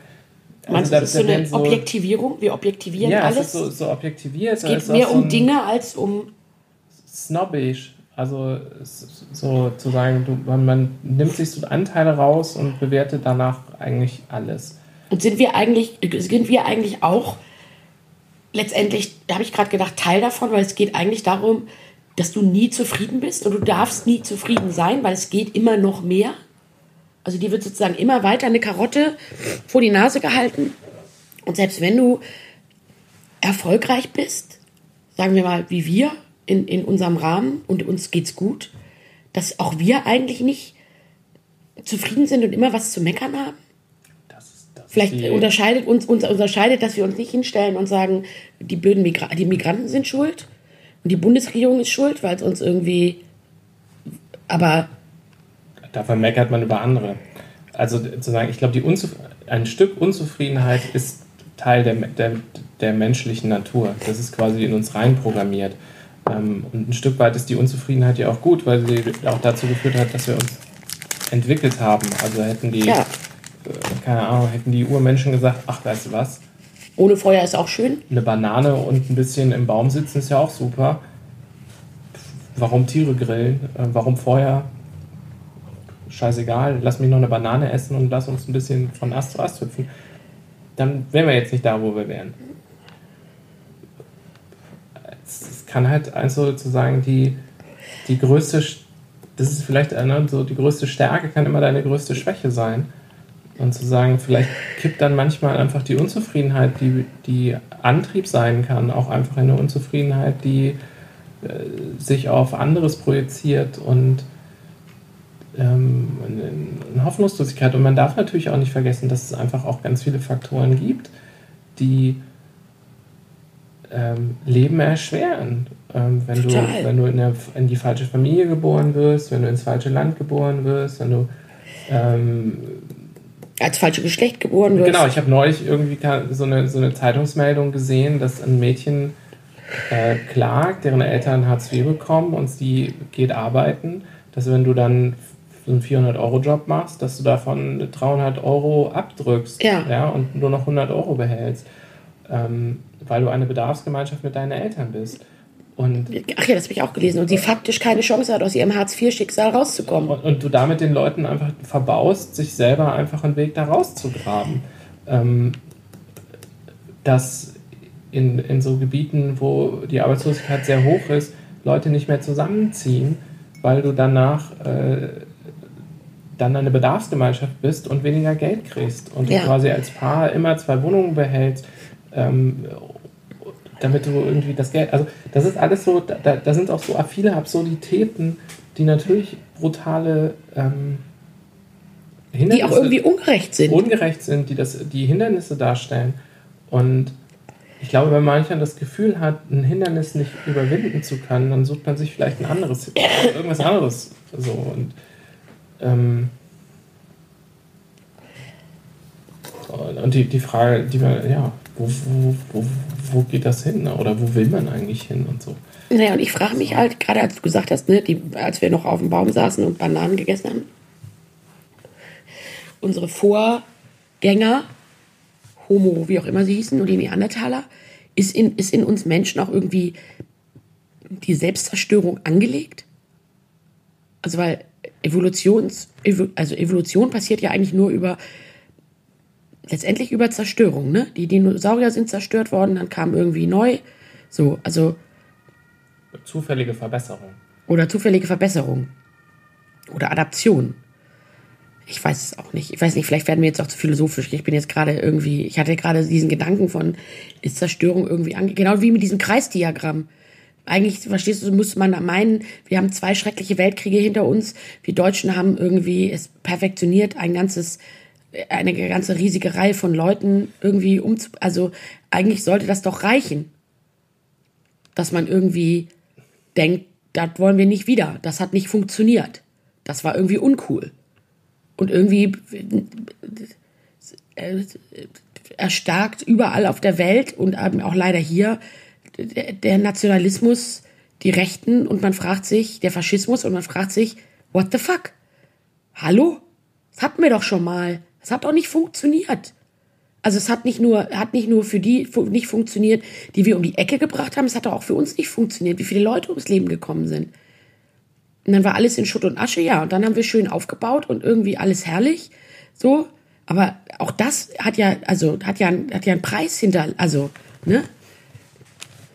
meinst also du, das ist so da eine werden Objektivierung? Wir objektivieren ja, alles? es ist so, so objektiviert. es geht mehr um Dinge als um. snobbisch. Also so zu sagen, du, man, man nimmt sich so Anteile raus und bewertet danach eigentlich alles. Und sind wir eigentlich, sind wir eigentlich auch letztendlich, da habe ich gerade gedacht, Teil davon, weil es geht eigentlich darum, dass du nie zufrieden bist und du darfst nie zufrieden sein, weil es geht immer noch mehr. Also die wird sozusagen immer weiter eine Karotte vor die Nase gehalten. Und selbst wenn du erfolgreich bist, sagen wir mal wie wir in, in unserem Rahmen und uns geht's gut, dass auch wir eigentlich nicht zufrieden sind und immer was zu meckern haben. Das ist, das Vielleicht ist unterscheidet uns, uns unterscheidet, dass wir uns nicht hinstellen und sagen, die blöden Migra die Migranten sind schuld und die Bundesregierung ist schuld, weil es uns irgendwie. Aber Dafür meckert man über andere. Also zu sagen, ich glaube, die Unzuf ein Stück Unzufriedenheit ist Teil der, der, der menschlichen Natur. Das ist quasi in uns reinprogrammiert. Ähm, und ein Stück weit ist die Unzufriedenheit ja auch gut, weil sie auch dazu geführt hat, dass wir uns entwickelt haben. Also hätten die, ja, äh, keine Ahnung, hätten die Urmenschen gesagt, ach, weißt du was, ohne Feuer ist auch schön. eine Banane und ein bisschen im Baum sitzen ist ja auch super. Warum Tiere grillen? Äh, Warum Feuer? Scheißegal, lass mich noch eine Banane essen und lass uns ein bisschen von Ast zu Ast hüpfen. Dann wären wir jetzt nicht da, wo wir wären. Es kann halt also sozusagen die, die größte, das ist vielleicht äh, so, die größte Stärke kann immer deine größte Schwäche sein. Und zu sagen, vielleicht kippt dann manchmal einfach die Unzufriedenheit, die, die Antrieb sein kann, auch einfach eine Unzufriedenheit, die äh, sich auf anderes projiziert und ähm, eine, Hoffnungslosigkeit. Und man darf natürlich auch nicht vergessen, dass es einfach auch ganz viele Faktoren gibt, die ähm, Leben erschweren. Ähm, wenn, du, wenn du in, der, in die falsche Familie geboren wirst, wenn du ins falsche Land geboren wirst, wenn du ähm, Als falsche Geschlecht geboren wirst. Genau, ich habe neulich irgendwie so eine, so eine Zeitungsmeldung gesehen, dass ein Mädchen äh, klagt, deren Eltern Hartz IV bekommen und sie geht arbeiten, dass wenn du dann so einen 400-Euro-Job machst, dass du davon 300 Euro abdrückst Ja. und nur noch 100 Euro behältst, ähm, weil du eine Bedarfsgemeinschaft mit deinen Eltern bist. Und Ach ja, das habe ich auch gelesen. Und sie faktisch keine Chance hat, aus ihrem Hartz-IV-Schicksal rauszukommen. Und, und du damit den Leuten einfach verbaust, sich selber einfach einen Weg da rauszugraben. Ähm, dass in, in so Gebieten, wo die Arbeitslosigkeit sehr hoch ist, Leute nicht mehr zusammenziehen, weil du danach äh, dann eine Bedarfsgemeinschaft bist und weniger Geld kriegst und Ja. du quasi als Paar immer zwei Wohnungen behältst, ähm, damit du irgendwie das Geld, also das ist alles so, da, da sind auch so viele Absurditäten, die natürlich brutale ähm, Die Hindernisse auch irgendwie ungerecht sind. ungerecht sind, die das, die Hindernisse darstellen. Und ich glaube, wenn mancher das Gefühl hat, ein Hindernis nicht überwinden zu können, dann sucht man sich vielleicht ein anderes, irgendwas anderes. So und ähm, und die, die Frage, die man, ja, wo, wo, wo, wo geht das hin? Oder wo will man eigentlich hin und so? Naja, und ich frage mich halt, gerade als du gesagt hast, ne, die, als wir noch auf dem Baum saßen und Bananen gegessen haben, unsere Vorgänger, Homo, wie auch immer sie hießen, und die Neandertaler, ist in, ist in uns Menschen auch irgendwie die Selbstzerstörung angelegt? Also, weil Evolutions, Evo- also Evolution passiert ja eigentlich nur über, letztendlich über Zerstörung, ne? Die Dinosaurier sind zerstört worden, dann kam irgendwie neu. So, also, Zufällige Verbesserung. oder zufällige Verbesserung. Oder Adaption. Ich weiß es auch nicht. Ich weiß nicht, vielleicht werden wir jetzt auch zu philosophisch. Ich bin jetzt gerade irgendwie, ich hatte gerade diesen Gedanken von, ist Zerstörung irgendwie ange Genau wie mit diesem Kreisdiagramm. Eigentlich, verstehst du, muss man meinen, wir haben zwei schreckliche Weltkriege hinter uns. Wir Deutschen haben irgendwie es perfektioniert, ein ganzes, eine ganze riesige Reihe von Leuten irgendwie umzu, also eigentlich sollte das doch reichen. Dass man irgendwie denkt, das wollen wir nicht wieder. Das hat nicht funktioniert. Das war irgendwie uncool. Und irgendwie äh, erstarkt überall auf der Welt und auch leider hier der, Nationalismus, die Rechten und man fragt sich, der Faschismus und man fragt sich, what the fuck? Hallo? Das hatten wir doch schon mal. Das hat doch nicht funktioniert. Also es hat nicht nur, hat nicht nur für die nicht funktioniert, die wir um die Ecke gebracht haben, es hat doch auch für uns nicht funktioniert, wie viele Leute ums Leben gekommen sind. Und dann war alles in Schutt und Asche, ja. Und dann haben wir schön aufgebaut und irgendwie alles herrlich. So. Aber auch das hat ja, also, hat ja, hat ja einen Preis hinter, also, ne?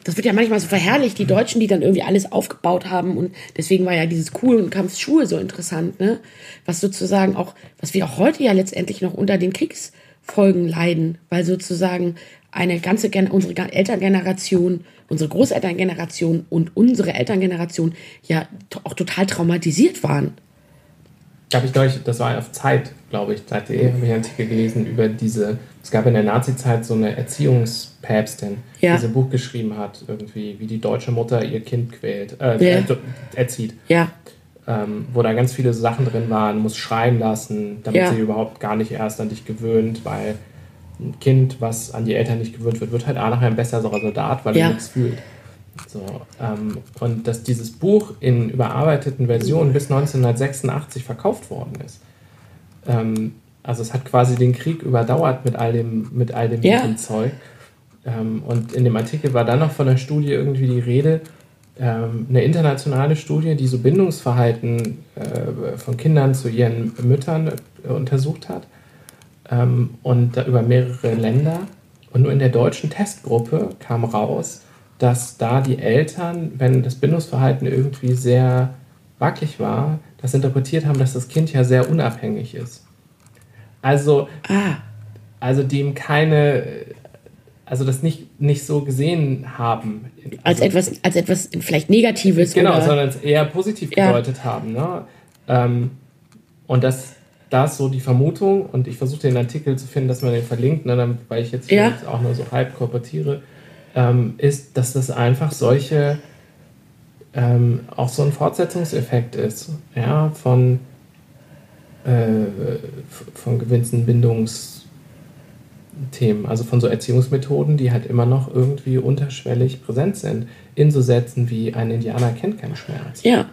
Das wird ja manchmal so verherrlicht, die Deutschen, die dann irgendwie alles aufgebaut haben. Und deswegen war ja dieses Cool- und Kampfschuhe so interessant, ne? Was sozusagen auch, was wir auch heute ja letztendlich noch unter den Kriegsfolgen leiden, weil sozusagen eine ganze, unsere Elterngeneration, unsere Großelterngeneration und unsere Elterngeneration ja auch total traumatisiert waren. Habe ich neulich, das war auf Zeit, glaube ich, Zeit.de, habe ich einen Artikel gelesen über diese, es gab in der Nazi-Zeit so eine Erziehungspäpstin, Ja. die so ein Buch geschrieben hat, irgendwie, wie die deutsche Mutter ihr Kind quält, äh, Ja. äh, erzieht. Ja, Ähm, wo da ganz viele Sachen drin waren, muss schreien lassen, damit Ja. sie überhaupt gar nicht erst an dich gewöhnt, weil ein Kind, was an die Eltern nicht gewöhnt wird, wird halt auch nachher ein besserer Soldat, weil er nichts fühlt. So, ähm, und dass dieses Buch in überarbeiteten Versionen bis 1986 verkauft worden ist. Ähm, also es hat quasi den Krieg überdauert mit all dem, mit all dem Ja. Zeug. Ähm, und in dem Artikel war dann noch von der Studie irgendwie die Rede, ähm, eine internationale Studie, die so Bindungsverhalten äh, von Kindern zu ihren Müttern äh, untersucht hat. Ähm, und da über mehrere Länder. Und nur in der deutschen Testgruppe kam raus, dass da die Eltern, wenn das Bindungsverhalten irgendwie sehr wackelig war, das interpretiert haben, dass das Kind ja sehr unabhängig ist. Also, ah, also dem keine, also das nicht, nicht so gesehen haben. als Also- etwas, als etwas vielleicht Negatives Genau, oder sondern es eher positiv Ja. gedeutet haben. Ne? Ähm, und das, da ist so die Vermutung, und ich versuche den Artikel zu finden, dass man den verlinkt, ne, dann, weil ich jetzt, Ja. auch nur so halb korportiere, ähm, ist, dass das einfach solche ähm, auch so ein Fortsetzungseffekt ist, ja, von, äh, von gewissen Bindungsthemen, also von so Erziehungsmethoden, die halt immer noch irgendwie unterschwellig präsent sind, in so Sätzen wie ein Indianer kennt keinen Schmerz, Ja.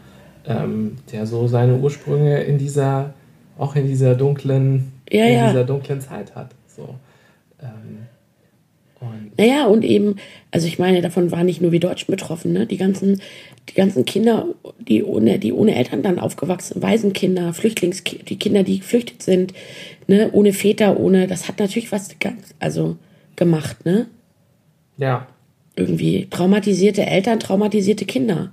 ähm, der so seine Ursprünge in dieser, auch in dieser dunklen, Ja, in ja. dieser dunklen Zeit hat. So. Ähm, und Naja, und eben, also ich meine, davon waren nicht nur wir Deutschen betroffen, ne? Die ganzen, die ganzen Kinder, die ohne, die ohne Eltern dann aufgewachsen, Waisenkinder, Flüchtlingskinder, die Kinder, die geflüchtet sind, ne, ohne Väter, ohne, das hat natürlich was ganz, also gemacht, ne? ja, Irgendwie traumatisierte Eltern, traumatisierte Kinder.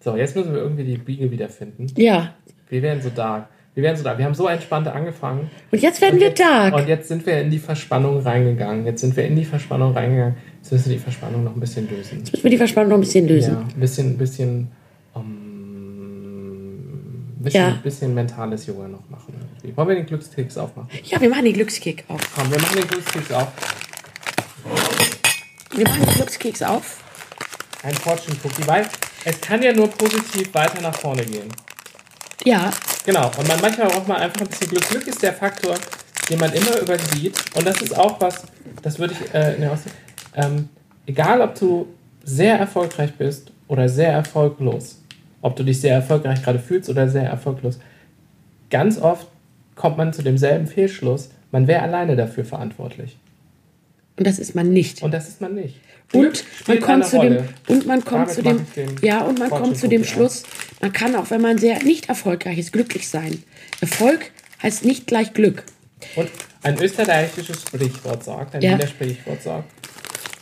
so, jetzt müssen wir irgendwie die Biege wiederfinden. Ja. Wir werden so dark. Wir werden so dark. Wir haben so entspannt angefangen. Und jetzt werden Und wir jetzt- dark. Und jetzt sind wir in die Verspannung reingegangen. Jetzt sind wir in die Verspannung reingegangen. Jetzt müssen wir die Verspannung noch ein bisschen lösen. Jetzt müssen wir die Verspannung noch ein bisschen lösen. Ja, ein bisschen, ein bisschen, um, bisschen, Ja. bisschen mentales Yoga noch machen. irgendwie. Wollen wir den Glückskeks aufmachen? Ja, wir machen den Glückskick auf. Komm, wir machen den Glückskeks auf. Wir machen den Glückskeks auf. Ein Fortune Cookie, weil es kann ja nur positiv weiter nach vorne gehen. Ja, Genau, und man manchmal braucht man einfach ein bisschen Glück. Glück ist der Faktor, den man immer übersieht. Und das ist auch was, das würde ich äh, in der Aussicht, ähm, egal ob du sehr erfolgreich bist oder sehr erfolglos, ob du dich sehr erfolgreich gerade fühlst oder sehr erfolglos, ganz oft kommt man zu demselben Fehlschluss, man wäre alleine dafür verantwortlich. und das ist man nicht. Und das ist man nicht. Und man kommt zu dem Rolle. und man kommt Damit zu dem ja und man Fortune kommt zu dem Schluss, man kann auch wenn man sehr nicht erfolgreich ist glücklich sein. Erfolg heißt nicht gleich Glück. Und ein österreichisches Sprichwort sagt, ein Ja. Wiener Sprichwort sagt,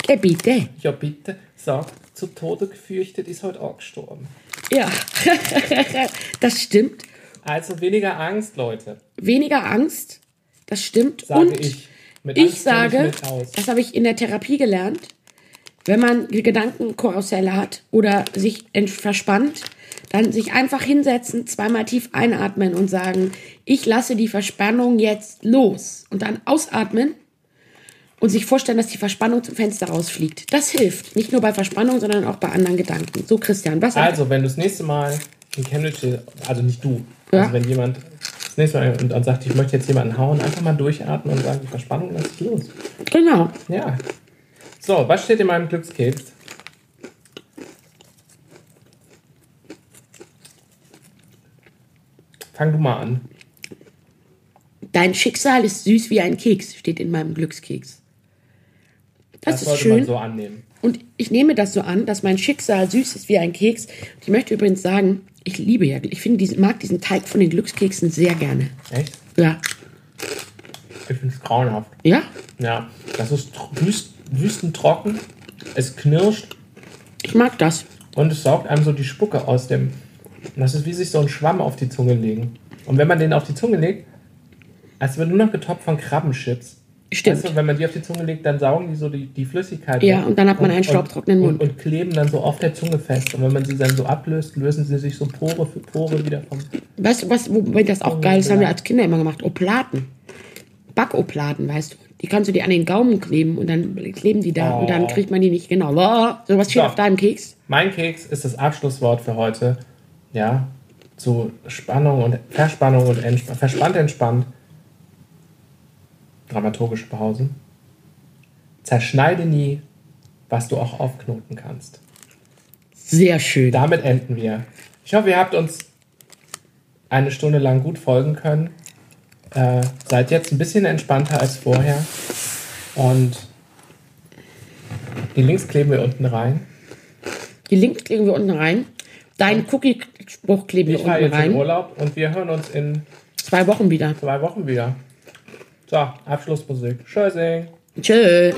Ja, bitte. ja bitte, sagt, zu Tode gefürchtet ist heute auch gestorben. Ja. das stimmt. Also weniger Angst, Leute, Weniger Angst. Das stimmt sage und ich. Mit ich Angst sage, aus. das habe ich in der Therapie gelernt, wenn man Gedankenkarusselle hat oder sich verspannt, dann sich einfach hinsetzen, zweimal tief einatmen und sagen, ich lasse die Verspannung jetzt los. Und dann ausatmen und sich vorstellen, dass die Verspannung zum Fenster rausfliegt. Das hilft. Nicht nur bei Verspannung, sondern auch bei anderen Gedanken. So, Christian, was Also, wenn du das nächste Mal in Cambridge, also nicht du, Ja. also wenn jemand das nächste Mal und dann sagt, ich möchte jetzt jemanden hauen, einfach mal durchatmen und sagen, die Verspannung lass ich los. Genau. Ja. So, was steht in meinem Glückskeks? Fang du mal an. Dein Schicksal ist süß wie ein Keks, steht in meinem Glückskeks. Das, Das ist sollte schön. man so annehmen. Und ich nehme das so an, dass mein Schicksal süß ist wie ein Keks. Und ich möchte übrigens sagen, ich liebe ja, ich finde diesen, mag diesen Teig von den Glückskeksen sehr gerne. Echt? Ja. Ich finde es grauenhaft. Ja? Ja, das ist wüst, wüstentrocken. Es knirscht Ich mag das. und es saugt einem so die Spucke aus dem. Das ist wie sich so ein Schwamm auf die Zunge legen. Und wenn man den auf die Zunge legt, als wird nur noch getoppt von Krabbenchips. Stimmt. Weißt du, wenn man die auf die Zunge legt, dann saugen die so die, die Flüssigkeit. Ja, und dann hat man einen staubtrockenen Mund. Und, und kleben dann so auf der Zunge fest. Und wenn man sie dann so ablöst, lösen sie sich so Pore für Pore wieder vom. Weißt du, was, wobei das auch geil ist, haben wir als Kinder immer gemacht. Oplaten. Backoplaten, weißt du. Die kannst du dir an den Gaumen kleben und dann kleben die da und dann Oh. kriegt man die nicht genau. So was steht So. auf deinem Keks. Mein Keks ist das Abschlusswort für heute. Ja, zu Spannung und Verspannung und entspannt. Verspannt, entspannt. Dramaturgische Pause. Zerschneide nie, was du auch aufknoten kannst. Sehr schön. Damit enden wir. Ich hoffe, ihr habt uns eine Stunde lang gut folgen können. Äh, seid jetzt ein bisschen entspannter als vorher. Und die Links kleben wir unten rein. Die Links kleben wir unten rein. Deinen Cookie-Spruch kleben wir Ich fahre unten jetzt in rein. Urlaub und wir hören uns in Zwei Wochen wieder. zwei Wochen wieder. So, Abschlussmusik. Tschüssing. Tschö.